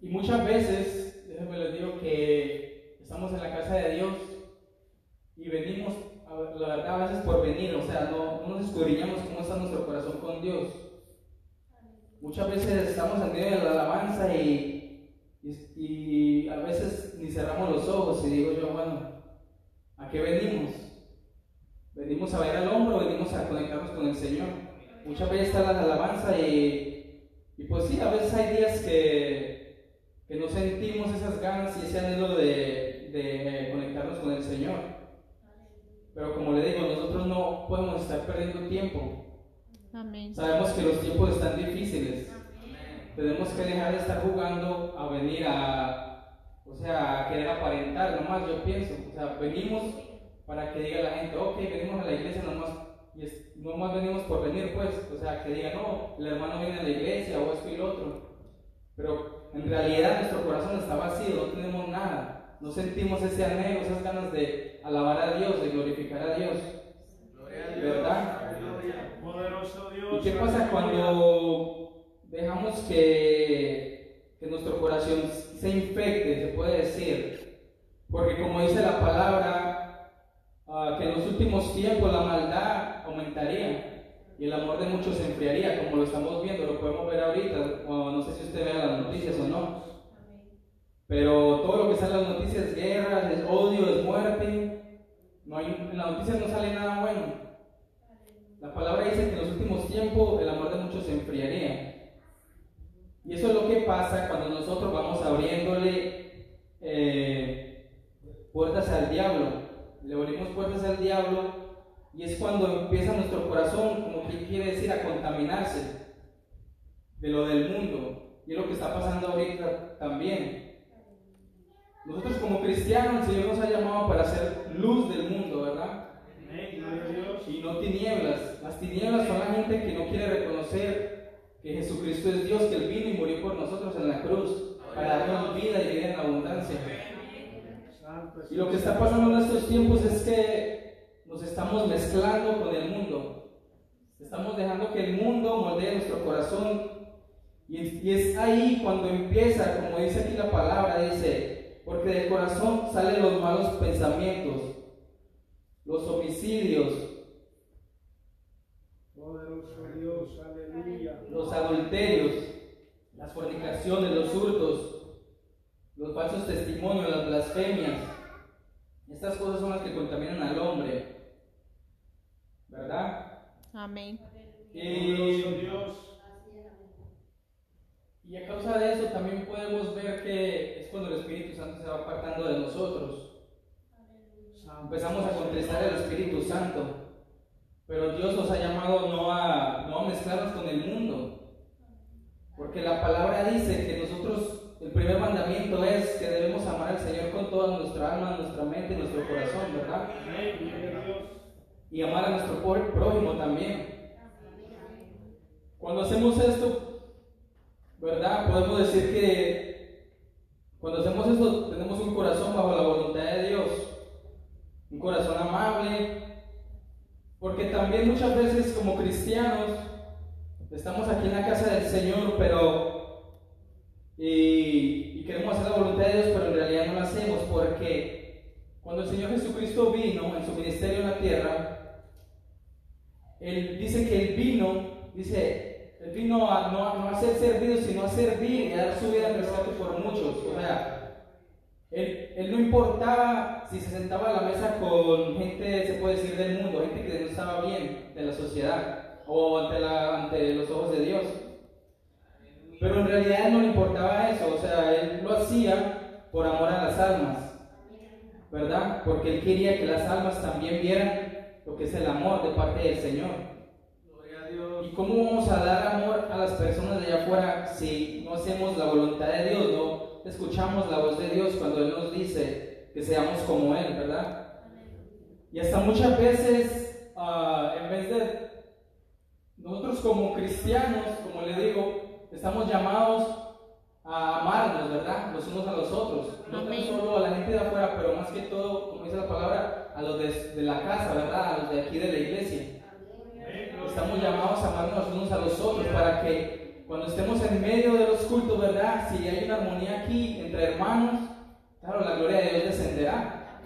Speaker 3: y muchas veces, déjenme les digo que estamos en la casa de Dios y venimos, la verdad, a veces por venir, o sea, no, no nos escudriñamos cómo está nuestro corazón con Dios. Muchas veces estamos en medio de la alabanza y, a veces ni cerramos los ojos y digo yo, bueno, ¿a qué venimos? ¿Venimos a ver al hombre o venimos a conectarnos con el Señor? Muchas veces está la alabanza y, y pues sí, a veces hay días que, que no sentimos esas ganas y ese anhelo de, de conectarnos con el Señor. Pero como le digo, nosotros no podemos estar perdiendo tiempo. Sabemos que los tiempos están difíciles. Tenemos que dejar de estar jugando a venir a, o sea, a querer aparentar, nomás yo pienso. O sea, venimos para que diga la gente, ok, venimos a la iglesia nomás, y es, nomás venimos por venir, pues. O sea, que diga, no, el hermano viene a la iglesia o esto y lo otro. Pero en realidad nuestro corazón está vacío, no tenemos nada. No sentimos ese anhelo, esas ganas de alabar a Dios, de glorificar a Dios. ¿Verdad?
Speaker 1: Dios.
Speaker 3: ¿Qué pasa cuando dejamos que, que nuestro corazón se infecte, se puede decir? Porque como dice la palabra, ah, que en los últimos tiempos la maldad aumentaría y el amor de muchos se enfriaría, como lo estamos viendo, lo podemos ver ahorita, o no sé si usted vea las noticias o no. Pero todo lo que sale en las noticias es guerra, es odio, es muerte. No hay, en las noticias no sale nada bueno. La palabra dice que en los últimos tiempos el amor de muchos se enfriaría. Y eso es lo que pasa cuando nosotros vamos abriéndole eh, puertas al diablo. Le abrimos puertas al diablo y es cuando empieza nuestro corazón, como que quiere decir, a contaminarse de lo del mundo. Y es lo que está pasando ahorita también. Nosotros como cristianos, el Señor nos ha llamado para ser luz del mundo, ¿verdad? Y no tinieblas. Las tinieblas son la gente que no quiere reconocer que Jesucristo es Dios, que Él vino y murió por nosotros en la cruz, para darnos vida y vida en abundancia. Y lo que está pasando en estos tiempos es que nos estamos mezclando con el mundo. Estamos dejando que el mundo moldee nuestro corazón. Y es ahí cuando empieza, como dice aquí la palabra, dice, porque del corazón salen los malos pensamientos, los homicidios,
Speaker 1: Poderoso Dios, aleluya.
Speaker 3: los adulterios, las fornicaciones, los hurtos, los falsos testimonios, las blasfemias. Estas cosas son las que contaminan al hombre. ¿Verdad?
Speaker 2: Amén.
Speaker 3: Y,
Speaker 1: Poderoso Dios.
Speaker 3: Y a causa de eso también podemos ver que es cuando el Espíritu Santo se va apartando de nosotros. Empezamos a contestar el Espíritu Santo. Pero Dios nos ha llamado no a, no a mezclarnos con el mundo. Porque la palabra dice que nosotros, el primer mandamiento es que debemos amar al Señor con toda nuestra alma, nuestra mente, nuestro corazón, ¿verdad? Y amar a nuestro prójimo también. Cuando hacemos esto, ¿verdad? Podemos decir que cuando hacemos esto tenemos un corazón bajo la voluntad de Dios. Un corazón amable. Porque también muchas veces como cristianos estamos aquí en la casa del Señor, pero y, y queremos hacer la voluntad de Dios, pero en realidad no la hacemos porque cuando el Señor Jesucristo vino en su ministerio en la tierra, Él dice que Él vino, dice, Él vino a, no, no a ser servido, sino a servir y a dar su vida en rescate por muchos. O sea, él, él no importaba si se sentaba a la mesa con gente, se puede decir, del mundo, gente que no estaba bien de la sociedad o ante, la- ante los ojos de Dios. Pero en realidad no le importaba eso, o sea, él lo hacía por amor a las almas, ¿verdad? Porque él quería que las almas también vieran lo que es el amor de parte del Señor. ¿Y cómo vamos a dar amor a las personas de allá afuera si no hacemos la voluntad de Dios, no escuchamos la voz de Dios cuando Él nos dice que seamos como Él, ¿verdad? Y hasta muchas veces, ah, en vez de nosotros como cristianos, como le digo, estamos llamados a amarnos, ¿verdad? Los unos a los otros. No tan solo a la gente de afuera, pero más que todo, como dice la palabra, a los de, de la casa, ¿verdad? A los de aquí de la iglesia. Estamos llamados a amarnos unos a los otros para que cuando estemos en medio de los cultos, ¿verdad? Si hay una armonía aquí entre hermanos, claro, la gloria de Dios descenderá,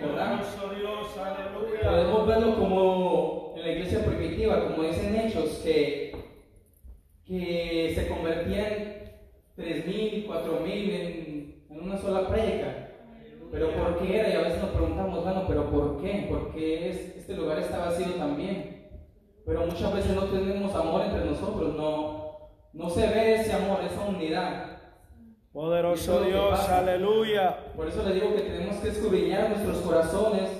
Speaker 3: ¿verdad? Podemos verlo como en la iglesia primitiva, como dicen hechos, que, que se convertían 3.000, 4.000 en, en una sola prédica. Pero ¿por qué era? Y a veces nos preguntamos, bueno, ¿pero por qué? ¿Por qué es- este lugar está vacío también? Pero muchas veces no tenemos amor entre nosotros, no, no se ve ese amor, esa unidad.
Speaker 1: Poderoso
Speaker 3: es
Speaker 1: Dios, aleluya.
Speaker 3: Por eso le digo que tenemos que escudriñar nuestros corazones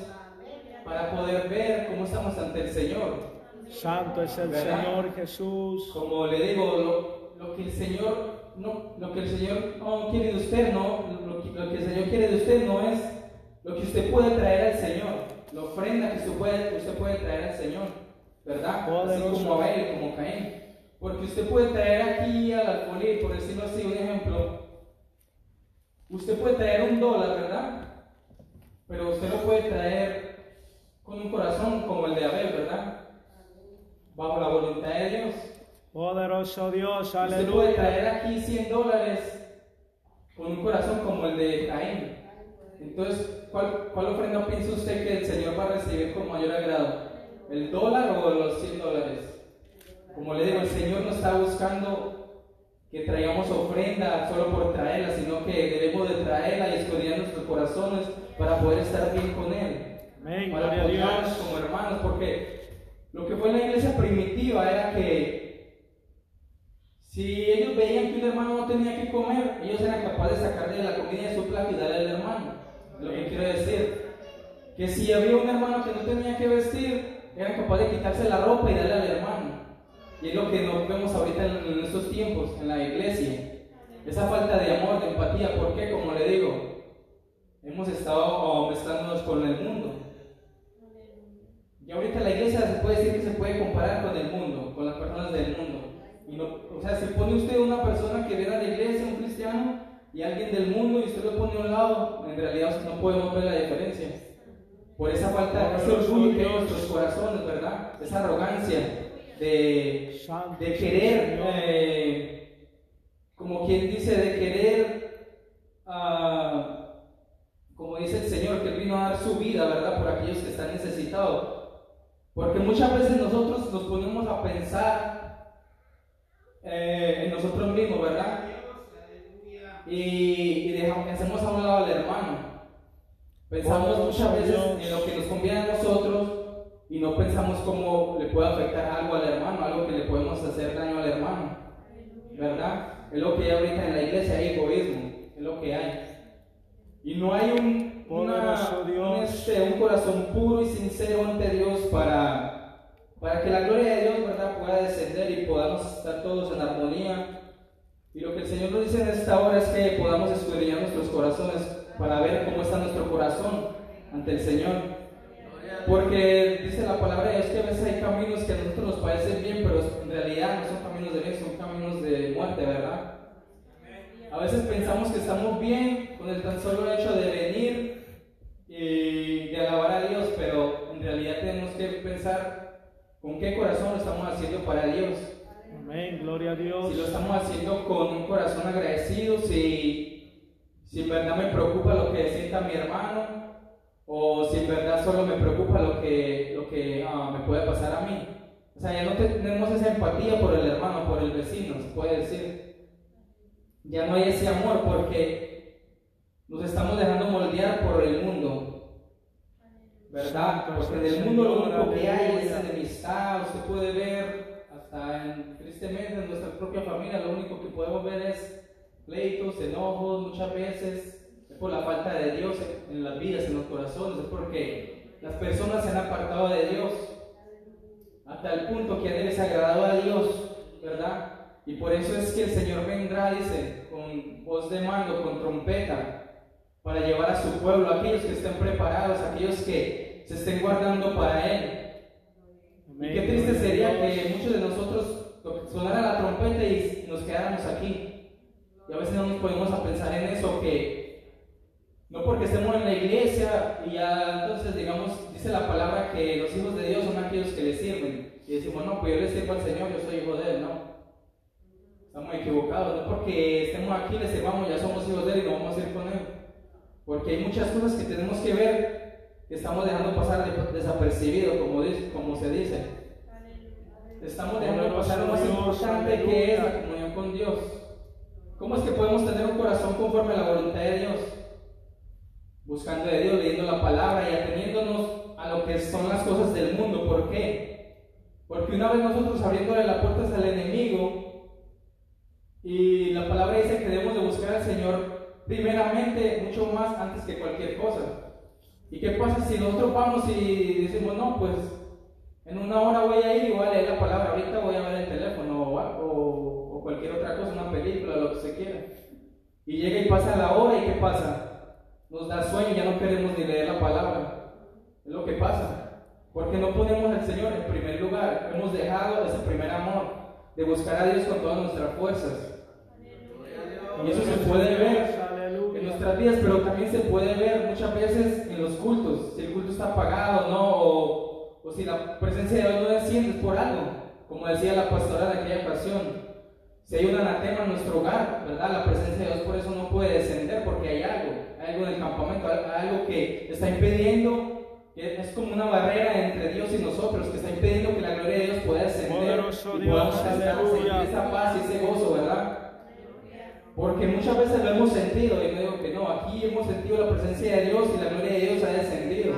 Speaker 3: para poder ver cómo estamos ante el Señor.
Speaker 1: Santo es el
Speaker 3: ¿Verdad?
Speaker 1: Señor Jesús.
Speaker 3: Como le digo, lo, lo que el Señor no, lo que el Señor no quiere de usted, no, lo, lo que el Señor quiere de usted no es lo que usted puede traer al Señor, la ofrenda que usted puede, usted puede traer al Señor, ¿verdad? Así como Abel, como Caín. Porque usted puede traer aquí al alfolí, por decirlo así, un ejemplo. Usted puede traer un dólar, ¿verdad? Pero usted lo puede traer con un corazón como el de Abel, ¿verdad? bajo la voluntad de Dios.
Speaker 1: Poderoso Dios,
Speaker 3: Usted puede
Speaker 1: aleluya.
Speaker 3: traer aquí 100 dólares con un corazón como el de Caín. Entonces, ¿cuál, ¿cuál ofrenda piensa usted que el Señor va a recibir con mayor agrado? ¿El dólar o los 100 dólares? Como le digo, el Señor no está buscando que traigamos ofrenda solo por traerla, sino que debemos de traerla y escudriñar nuestros corazones para poder estar bien con Él
Speaker 1: Amén,
Speaker 3: para apoyarnos como hermanos, porque lo que fue la iglesia primitiva era que si ellos veían que un hermano no tenía que comer, ellos eran capaces de sacarle la comida de su plato y darle al hermano. Lo que quiero decir, que si había un hermano que no tenía que vestir, eran capaces de quitarse la ropa y darle al hermano. Y es lo que no vemos ahorita en, en estos tiempos, en la iglesia. Esa falta de amor, de empatía, porque como le digo, hemos estado mezclándonos con el mundo. Y ahorita la iglesia se puede decir que se puede comparar con el mundo, con las personas del mundo. Y no, o sea, si pone usted una persona que viene a la iglesia, un cristiano, y alguien del mundo, y usted lo pone a un lado, en realidad no podemos ver la diferencia. Por esa falta, ese orgullo que hay en nuestros corazones, ¿verdad? Esa arrogancia de, de querer, eh, como quien dice, de querer, ah, como dice el Señor, que Él vino a dar su vida, ¿verdad? Por aquellos que están necesitados. Porque muchas veces nosotros nos ponemos a pensar eh, en nosotros mismos, ¿verdad? Y, y dejamos, hacemos a un lado al hermano. Pensamos muchas veces en lo que nos conviene a nosotros y no pensamos cómo le puede afectar algo al hermano, algo que le podemos hacer daño al hermano. ¿Verdad? Es lo que hay ahorita en la iglesia, hay egoísmo, es lo que hay. Y no hay un, una-
Speaker 1: Dios.
Speaker 3: un, este, un corazón puro y sincero ante Dios para, para que la gloria de Dios ¿verdad? pueda descender y podamos estar todos en armonía. Y lo que el Señor nos dice en esta hora es que podamos escudriñar nuestros corazones para ver cómo está nuestro corazón ante el Señor. Porque dice la palabra de Dios que a veces hay caminos que a nosotros nos parecen bien, pero en realidad no son caminos de bien, son caminos de muerte, ¿verdad? A veces pensamos que estamos bien con el tan solo hecho de venir y de alabar a Dios, pero en realidad tenemos que pensar con qué corazón lo estamos haciendo para Dios.
Speaker 1: Amén, gloria a Dios.
Speaker 3: Si lo estamos haciendo con un corazón agradecido, si, si en verdad me preocupa lo que sienta mi hermano, o si en verdad solo me preocupa lo que, lo que ah, me puede pasar a mí. O sea, ya no tenemos esa empatía por el hermano, por el vecino, se puede decir. Ya no hay ese amor porque nos estamos dejando moldear por el mundo. ¿Verdad? Porque en el mundo lo único que hay es enemistad, usted puede ver hasta en, tristemente en nuestra propia familia lo único que podemos ver es pleitos, enojos, muchas veces es por la falta de Dios en, en las vidas, en los corazones, es porque las personas se han apartado de Dios hasta el punto que han desagradado a Dios, ¿verdad? Y por eso es que el Señor vendrá, dice, con voz de mando, con trompeta, para llevar a su pueblo, aquellos que estén preparados, aquellos que se estén guardando para Él. Y qué triste sería que muchos de nosotros sonara la trompeta y nos quedáramos aquí. Y a veces no nos podemos a pensar en eso, que no porque estemos en la iglesia y ya entonces digamos, dice la palabra que los hijos de Dios son aquellos que le sirven. Y decimos, no, pues yo le sirvo al Señor, yo soy hijo de Él, no. Estamos equivocados, no porque estemos aquí, le sirvamos, ya somos hijos de Él y no vamos a ir con Él. Porque hay muchas cosas que tenemos que ver que estamos dejando pasar de- desapercibido, como, dice- como se dice. Estamos dejando pasar lo más importante que es la comunión con Dios. ¿Cómo es que podemos tener un corazón conforme a la voluntad de Dios? Buscando de Dios, leyendo la palabra y ateniéndonos a lo que son las cosas del mundo. ¿Por qué? Porque una vez nosotros abriéndole las puertas al enemigo, y la palabra dice que debemos de buscar al Señor primeramente, mucho más antes que cualquier cosa. ¿Y qué pasa si nosotros vamos y decimos, no, pues en una hora voy a ir y voy a leer la palabra, ahorita voy a ver cualquier otra cosa, una película, lo que se quiera. Y llega y pasa la hora y ¿qué pasa? Nos da sueño ya no queremos ni leer la palabra. Es lo que pasa. Porque no ponemos al Señor en primer lugar. Hemos dejado ese primer amor de buscar a Dios con todas nuestras fuerzas. Y eso se puede ver en nuestras vidas, pero también se puede ver muchas veces en los cultos, si el culto está apagado no, o, o si la presencia de Dios no desciende es por algo. como decía la pastora de aquella ocasión, si hay un anatema en nuestro hogar, ¿verdad? La presencia de Dios por eso no puede descender, porque hay algo, hay algo en el campamento, hay algo que está impidiendo, que es como una barrera entre Dios y nosotros, que está impidiendo que la gloria de Dios pueda descender
Speaker 1: Poderoso
Speaker 3: y podamos sentir esa paz y ese gozo, ¿verdad? Porque muchas veces lo hemos sentido, y me digo que no, aquí hemos sentido la presencia de Dios y la gloria de Dios ha descendido.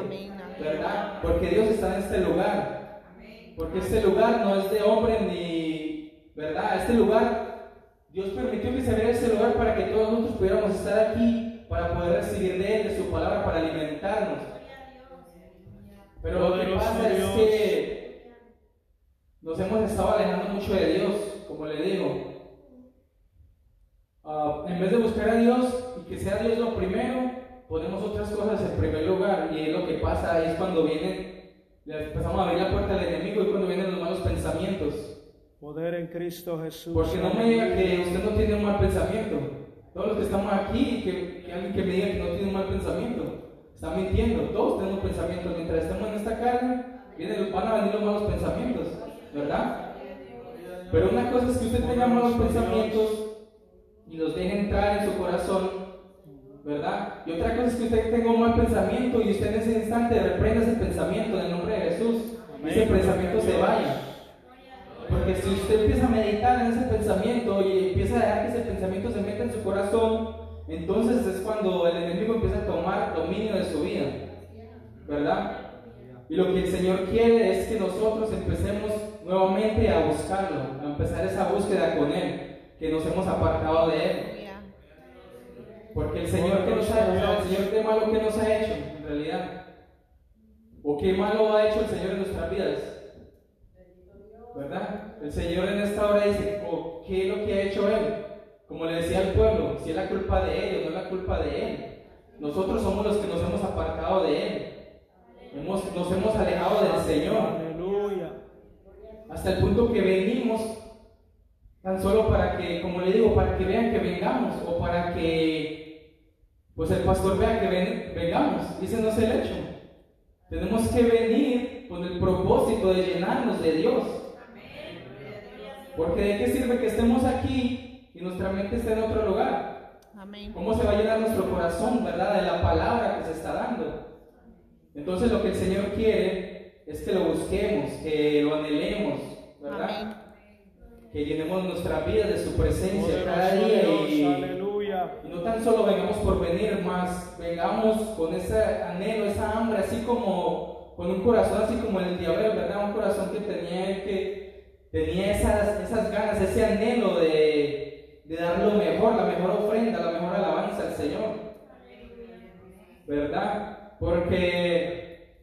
Speaker 3: ¿verdad? Porque Dios está en este lugar. Porque este lugar no es de hombre ni, ¿verdad? Este lugar, Dios permitió que se abriera este lugar para que todos nosotros pudiéramos estar aquí, para poder recibir de Él, de su palabra, para alimentarnos. Pero lo que pasa es que nos hemos estado alejando mucho de Dios, como le digo. Ah, en vez de buscar a Dios y que sea Dios lo primero, ponemos otras cosas en primer lugar. Y es lo que pasa es cuando vienen, empezamos a abrir la puerta al enemigo y cuando vienen los malos pensamientos.
Speaker 1: Poder en Cristo Jesús.
Speaker 3: Porque no me diga que usted no tiene un mal pensamiento. Todos los que estamos aquí, que, que alguien que me diga que no tiene un mal pensamiento, está mintiendo. Todos tenemos pensamientos. Mientras estemos en esta carne, vienen, van a venir los malos pensamientos, ¿verdad? Pero una cosa es que usted tenga malos pensamientos y los deje entrar en su corazón, ¿verdad? Y otra cosa es que usted tenga un mal pensamiento y usted en ese instante reprenda ese pensamiento en el nombre de Jesús. Y ese
Speaker 1: Amén.
Speaker 3: pensamiento se vaya. Porque si usted empieza a meditar en ese pensamiento y empieza a dejar que ese pensamiento se meta en su corazón, entonces es cuando el enemigo empieza a tomar dominio de su vida. ¿Verdad? Y lo que el Señor quiere es que nosotros empecemos nuevamente a buscarlo, a empezar esa búsqueda con Él, que nos hemos apartado de Él. Porque el Señor que nos ha o sea, el Señor qué malo que nos ha hecho, en realidad. O qué malo ha hecho el Señor en nuestras vidas. ¿Verdad? El Señor en esta hora dice, o ¿qué es lo que ha hecho Él? Como le decía al pueblo, si es la culpa de Él o no es la culpa de Él. Nosotros somos los que nos hemos apartado de Él. Hemos, nos hemos alejado del Señor.
Speaker 1: Aleluya.
Speaker 3: Hasta el punto que venimos tan solo para que, como le digo, para que vean que vengamos o para que pues el pastor vea que ven- vengamos. Ese no es el hecho. Tenemos que venir con el propósito de llenarnos de Dios. Porque de qué sirve que estemos aquí y nuestra mente esté en otro lugar.
Speaker 2: Amén.
Speaker 3: ¿Cómo se va a llenar nuestro corazón, verdad, de la palabra que se está dando? Entonces lo que el Señor quiere es que lo busquemos, que lo anhelemos, ¿verdad?
Speaker 2: Amén.
Speaker 3: Que llenemos nuestra vida de su presencia cada día
Speaker 1: Dios.
Speaker 3: y,
Speaker 1: Aleluya.
Speaker 3: y no tan solo vengamos por venir, más vengamos con ese anhelo, esa hambre, así como con un corazón así como el diablo, ¿verdad? Un corazón que tenía que tenía esas, esas ganas, ese anhelo de, de dar lo mejor, la mejor ofrenda, la mejor alabanza al Señor. ¿Verdad? Porque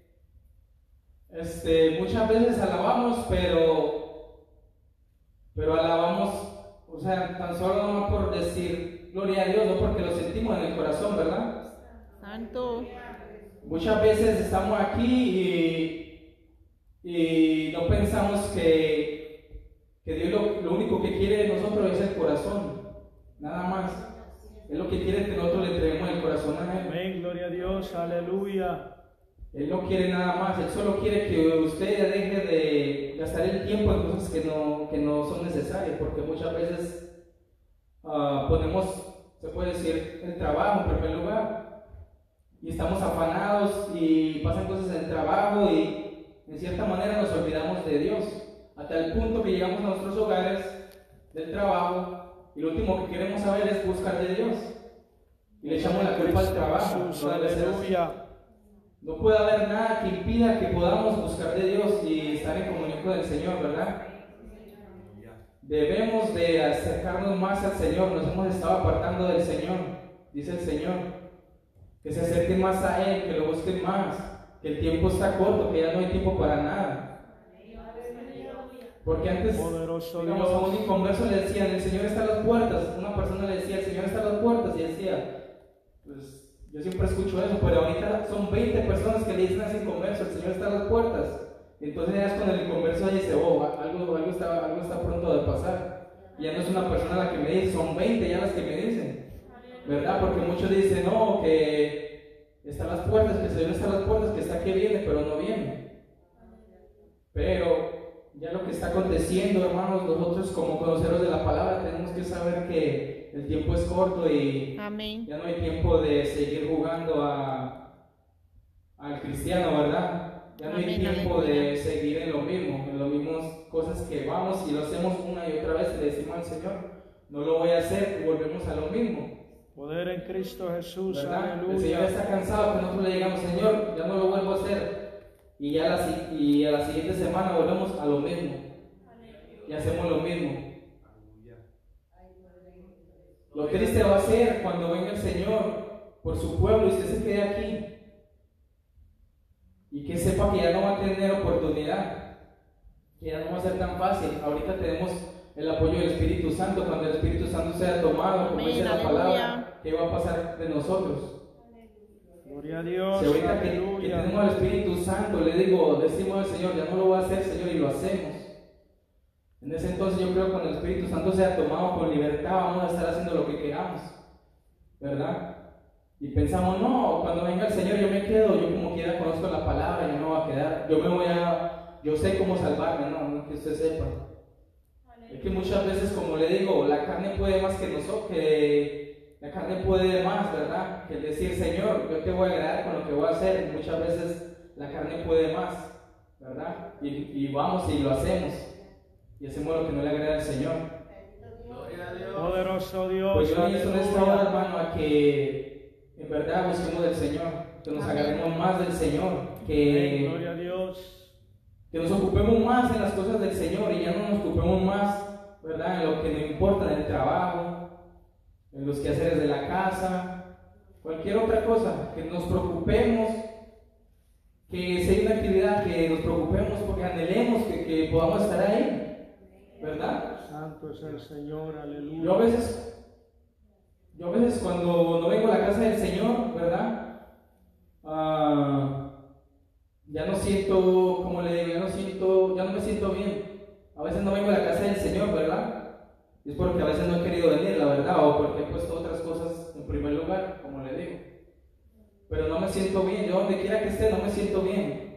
Speaker 3: este, muchas veces alabamos, pero, pero alabamos, o sea, tan solo no por decir gloria a Dios, no porque lo sentimos en el corazón, ¿verdad?
Speaker 2: Santo.
Speaker 3: Muchas veces estamos aquí y, y no pensamos que, que Dios lo, lo único que quiere de nosotros es el corazón, nada más. Es lo que quiere que nosotros le entreguemos el corazón a Él.
Speaker 1: Amén. Gloria a Dios. Aleluya.
Speaker 3: Él no quiere nada más, Él solo quiere que usted deje de gastar el tiempo en cosas que no, que no son necesarias, porque muchas veces ah, ponemos, se puede decir, el trabajo en primer lugar, y estamos afanados y pasan cosas en el trabajo y en cierta manera nos olvidamos de Dios, hasta el punto que llegamos a nuestros hogares del trabajo y lo último que queremos saber es buscar de Dios. Y le echamos la culpa al trabajo. No debe ser así. No puede haber nada que impida que podamos buscar de Dios y estar en comunión con el Señor, ¿verdad? Debemos de acercarnos más al Señor, nos hemos estado apartando del Señor, dice el Señor. Que se acerquen más a Él, que lo busquen más, que el tiempo está corto, que ya no hay tiempo para nada. Porque antes, digamos, a un inconverso le decían, el Señor está a las puertas. Una persona le decía, el Señor está a las puertas, y decía, pues yo siempre escucho eso, pero ahorita son 20 personas que le dicen a ese inconverso, el Señor está a las puertas. Y entonces ya es cuando el inconverso dice, oh, algo, algo, está, algo está pronto de pasar. Y ya no es una persona la que me dice, son 20 ya las que me dicen. ¿Verdad? Porque muchos dicen, no, que está a las puertas, que el Señor está a las puertas, que está que viene, pero no viene. Pero ya lo que está aconteciendo, hermanos, nosotros como conoceros de la palabra tenemos que saber que el tiempo es corto y
Speaker 2: Amén.
Speaker 3: ya no hay tiempo de seguir jugando a, al cristiano, ¿verdad? Ya no hay tiempo de seguir en lo mismo, en las mismas cosas que vamos y lo hacemos una y otra vez y le decimos al Señor, no lo voy a hacer y volvemos a lo mismo.
Speaker 1: Poder en Cristo Jesús,
Speaker 3: ¿verdad? El Señor está cansado que nosotros le digamos, Señor, ya no lo vuelvo a hacer. Y ya la, si- y a la siguiente semana volvemos a lo mismo. Y hacemos lo mismo. Lo triste va a ser cuando venga el Señor por su pueblo y usted se quede aquí. Y que sepa que ya no va a tener oportunidad. Que ya no va a ser tan fácil. Ahorita tenemos el apoyo del Espíritu Santo. Cuando el Espíritu Santo sea tomado, como dice la palabra, ¿qué va a pasar de nosotros?
Speaker 1: Gloria a Dios,
Speaker 3: Si ahorita que, que tenemos al Espíritu Santo, le digo, decimos al Señor, ya no lo voy a hacer, Señor, y lo hacemos. En ese entonces yo creo que cuando el Espíritu Santo sea tomado con libertad, vamos a estar haciendo lo que queramos, ¿verdad? Y pensamos, no, cuando venga el Señor yo me quedo, yo como quiera conozco la palabra, yo me voy a quedar, yo me voy a, yo sé cómo salvarme, no, no que usted sepa. Es que muchas veces, como le digo, la carne puede más que nosotros, que la carne puede más, ¿verdad? Que el decir, Señor, yo te voy a agradar con lo que voy a hacer. Muchas veces la carne puede más, ¿verdad? Y, y vamos y lo hacemos. Y hacemos lo que no le agrada al Señor.
Speaker 4: Gloria a Dios.
Speaker 1: Poderoso Dios,
Speaker 3: Pues yo insto en esta hora, hermano, a que en verdad busquemos del Señor, que nos agarremos más del Señor, que
Speaker 1: Gloria a Dios.
Speaker 3: que nos ocupemos más en las cosas del Señor y ya no nos ocupemos más, ¿verdad? En lo que nos importa, en el trabajo, en los quehaceres de la casa, cualquier otra cosa, que nos preocupemos, que sea una actividad que nos preocupemos porque anhelemos que, que podamos estar ahí, ¿verdad?
Speaker 1: Santo es el Señor, aleluya.
Speaker 3: Yo a veces, yo a veces cuando no vengo a la casa del Señor, ¿verdad? Ah, ya no siento, como le digo, ya no siento, ya no me siento bien. A veces no vengo a la casa del Señor, ¿verdad? Es porque a veces no he querido venir, la verdad, o porque he puesto otras cosas en primer lugar, como le digo. Pero no me siento bien, yo donde quiera que esté no me siento bien.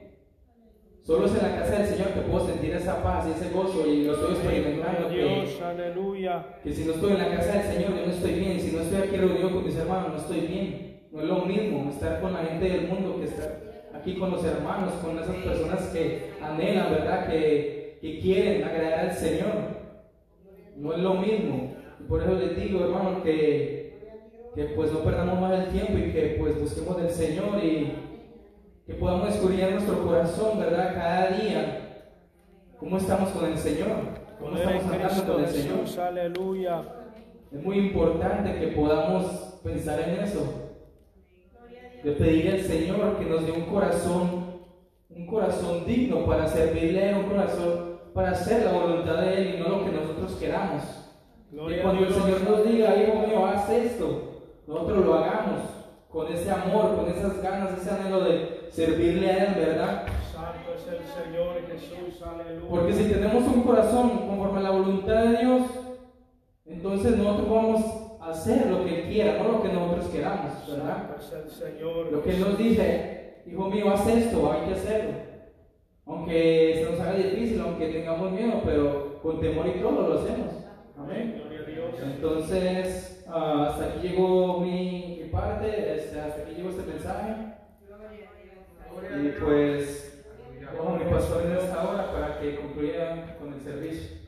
Speaker 3: Solo es en la casa del Señor que puedo sentir esa paz y ese gozo y lo estoy experimentando.
Speaker 1: a
Speaker 3: que-
Speaker 1: Dios, aleluya.
Speaker 3: que si no estoy en la casa del Señor, yo no estoy bien. Si no estoy aquí reunido con mis hermanos, no estoy bien. No es lo mismo estar con la gente del mundo que estar aquí con los hermanos, con esas personas que anhelan, ¿verdad? Que, que quieren agradar al Señor. No es lo mismo. Por eso les digo, hermano, que, que pues no perdamos más el tiempo y que pues busquemos del Señor y que podamos descubrir en nuestro corazón, ¿verdad? Cada día, cómo estamos con el Señor. Cómo estamos andando con el Señor.
Speaker 1: Aleluya.
Speaker 3: Es muy importante que podamos pensar en eso. De pedirle al Señor que nos dé un corazón, un corazón digno para servirle, un corazón para hacer la voluntad de Él y no lo que nosotros queramos.
Speaker 1: Gloria
Speaker 3: que
Speaker 1: a
Speaker 3: cuando el. Señor nos diga, hijo mío, haz esto, nosotros lo hagamos con ese amor, con esas ganas, ese anhelo de servirle a Él, ¿verdad?
Speaker 1: Santo es el Señor Jesús, aleluya.
Speaker 3: Porque si tenemos un corazón conforme a la voluntad de Dios, entonces nosotros vamos a hacer lo que Él quiera, no lo que nosotros queramos, ¿verdad?
Speaker 1: Santo es el Señor.
Speaker 3: Lo que Él nos dice, hijo mío, haz esto, hay que hacerlo. Aunque se nos haga difícil, aunque tengamos miedo, pero con temor y todo lo hacemos. Amén.
Speaker 1: Gloria a Dios.
Speaker 3: Entonces, ah, hasta aquí llegó mi, mi parte, este, hasta aquí llegó este mensaje. Y pues, como mi pastor en esta hora para que concluya con el servicio.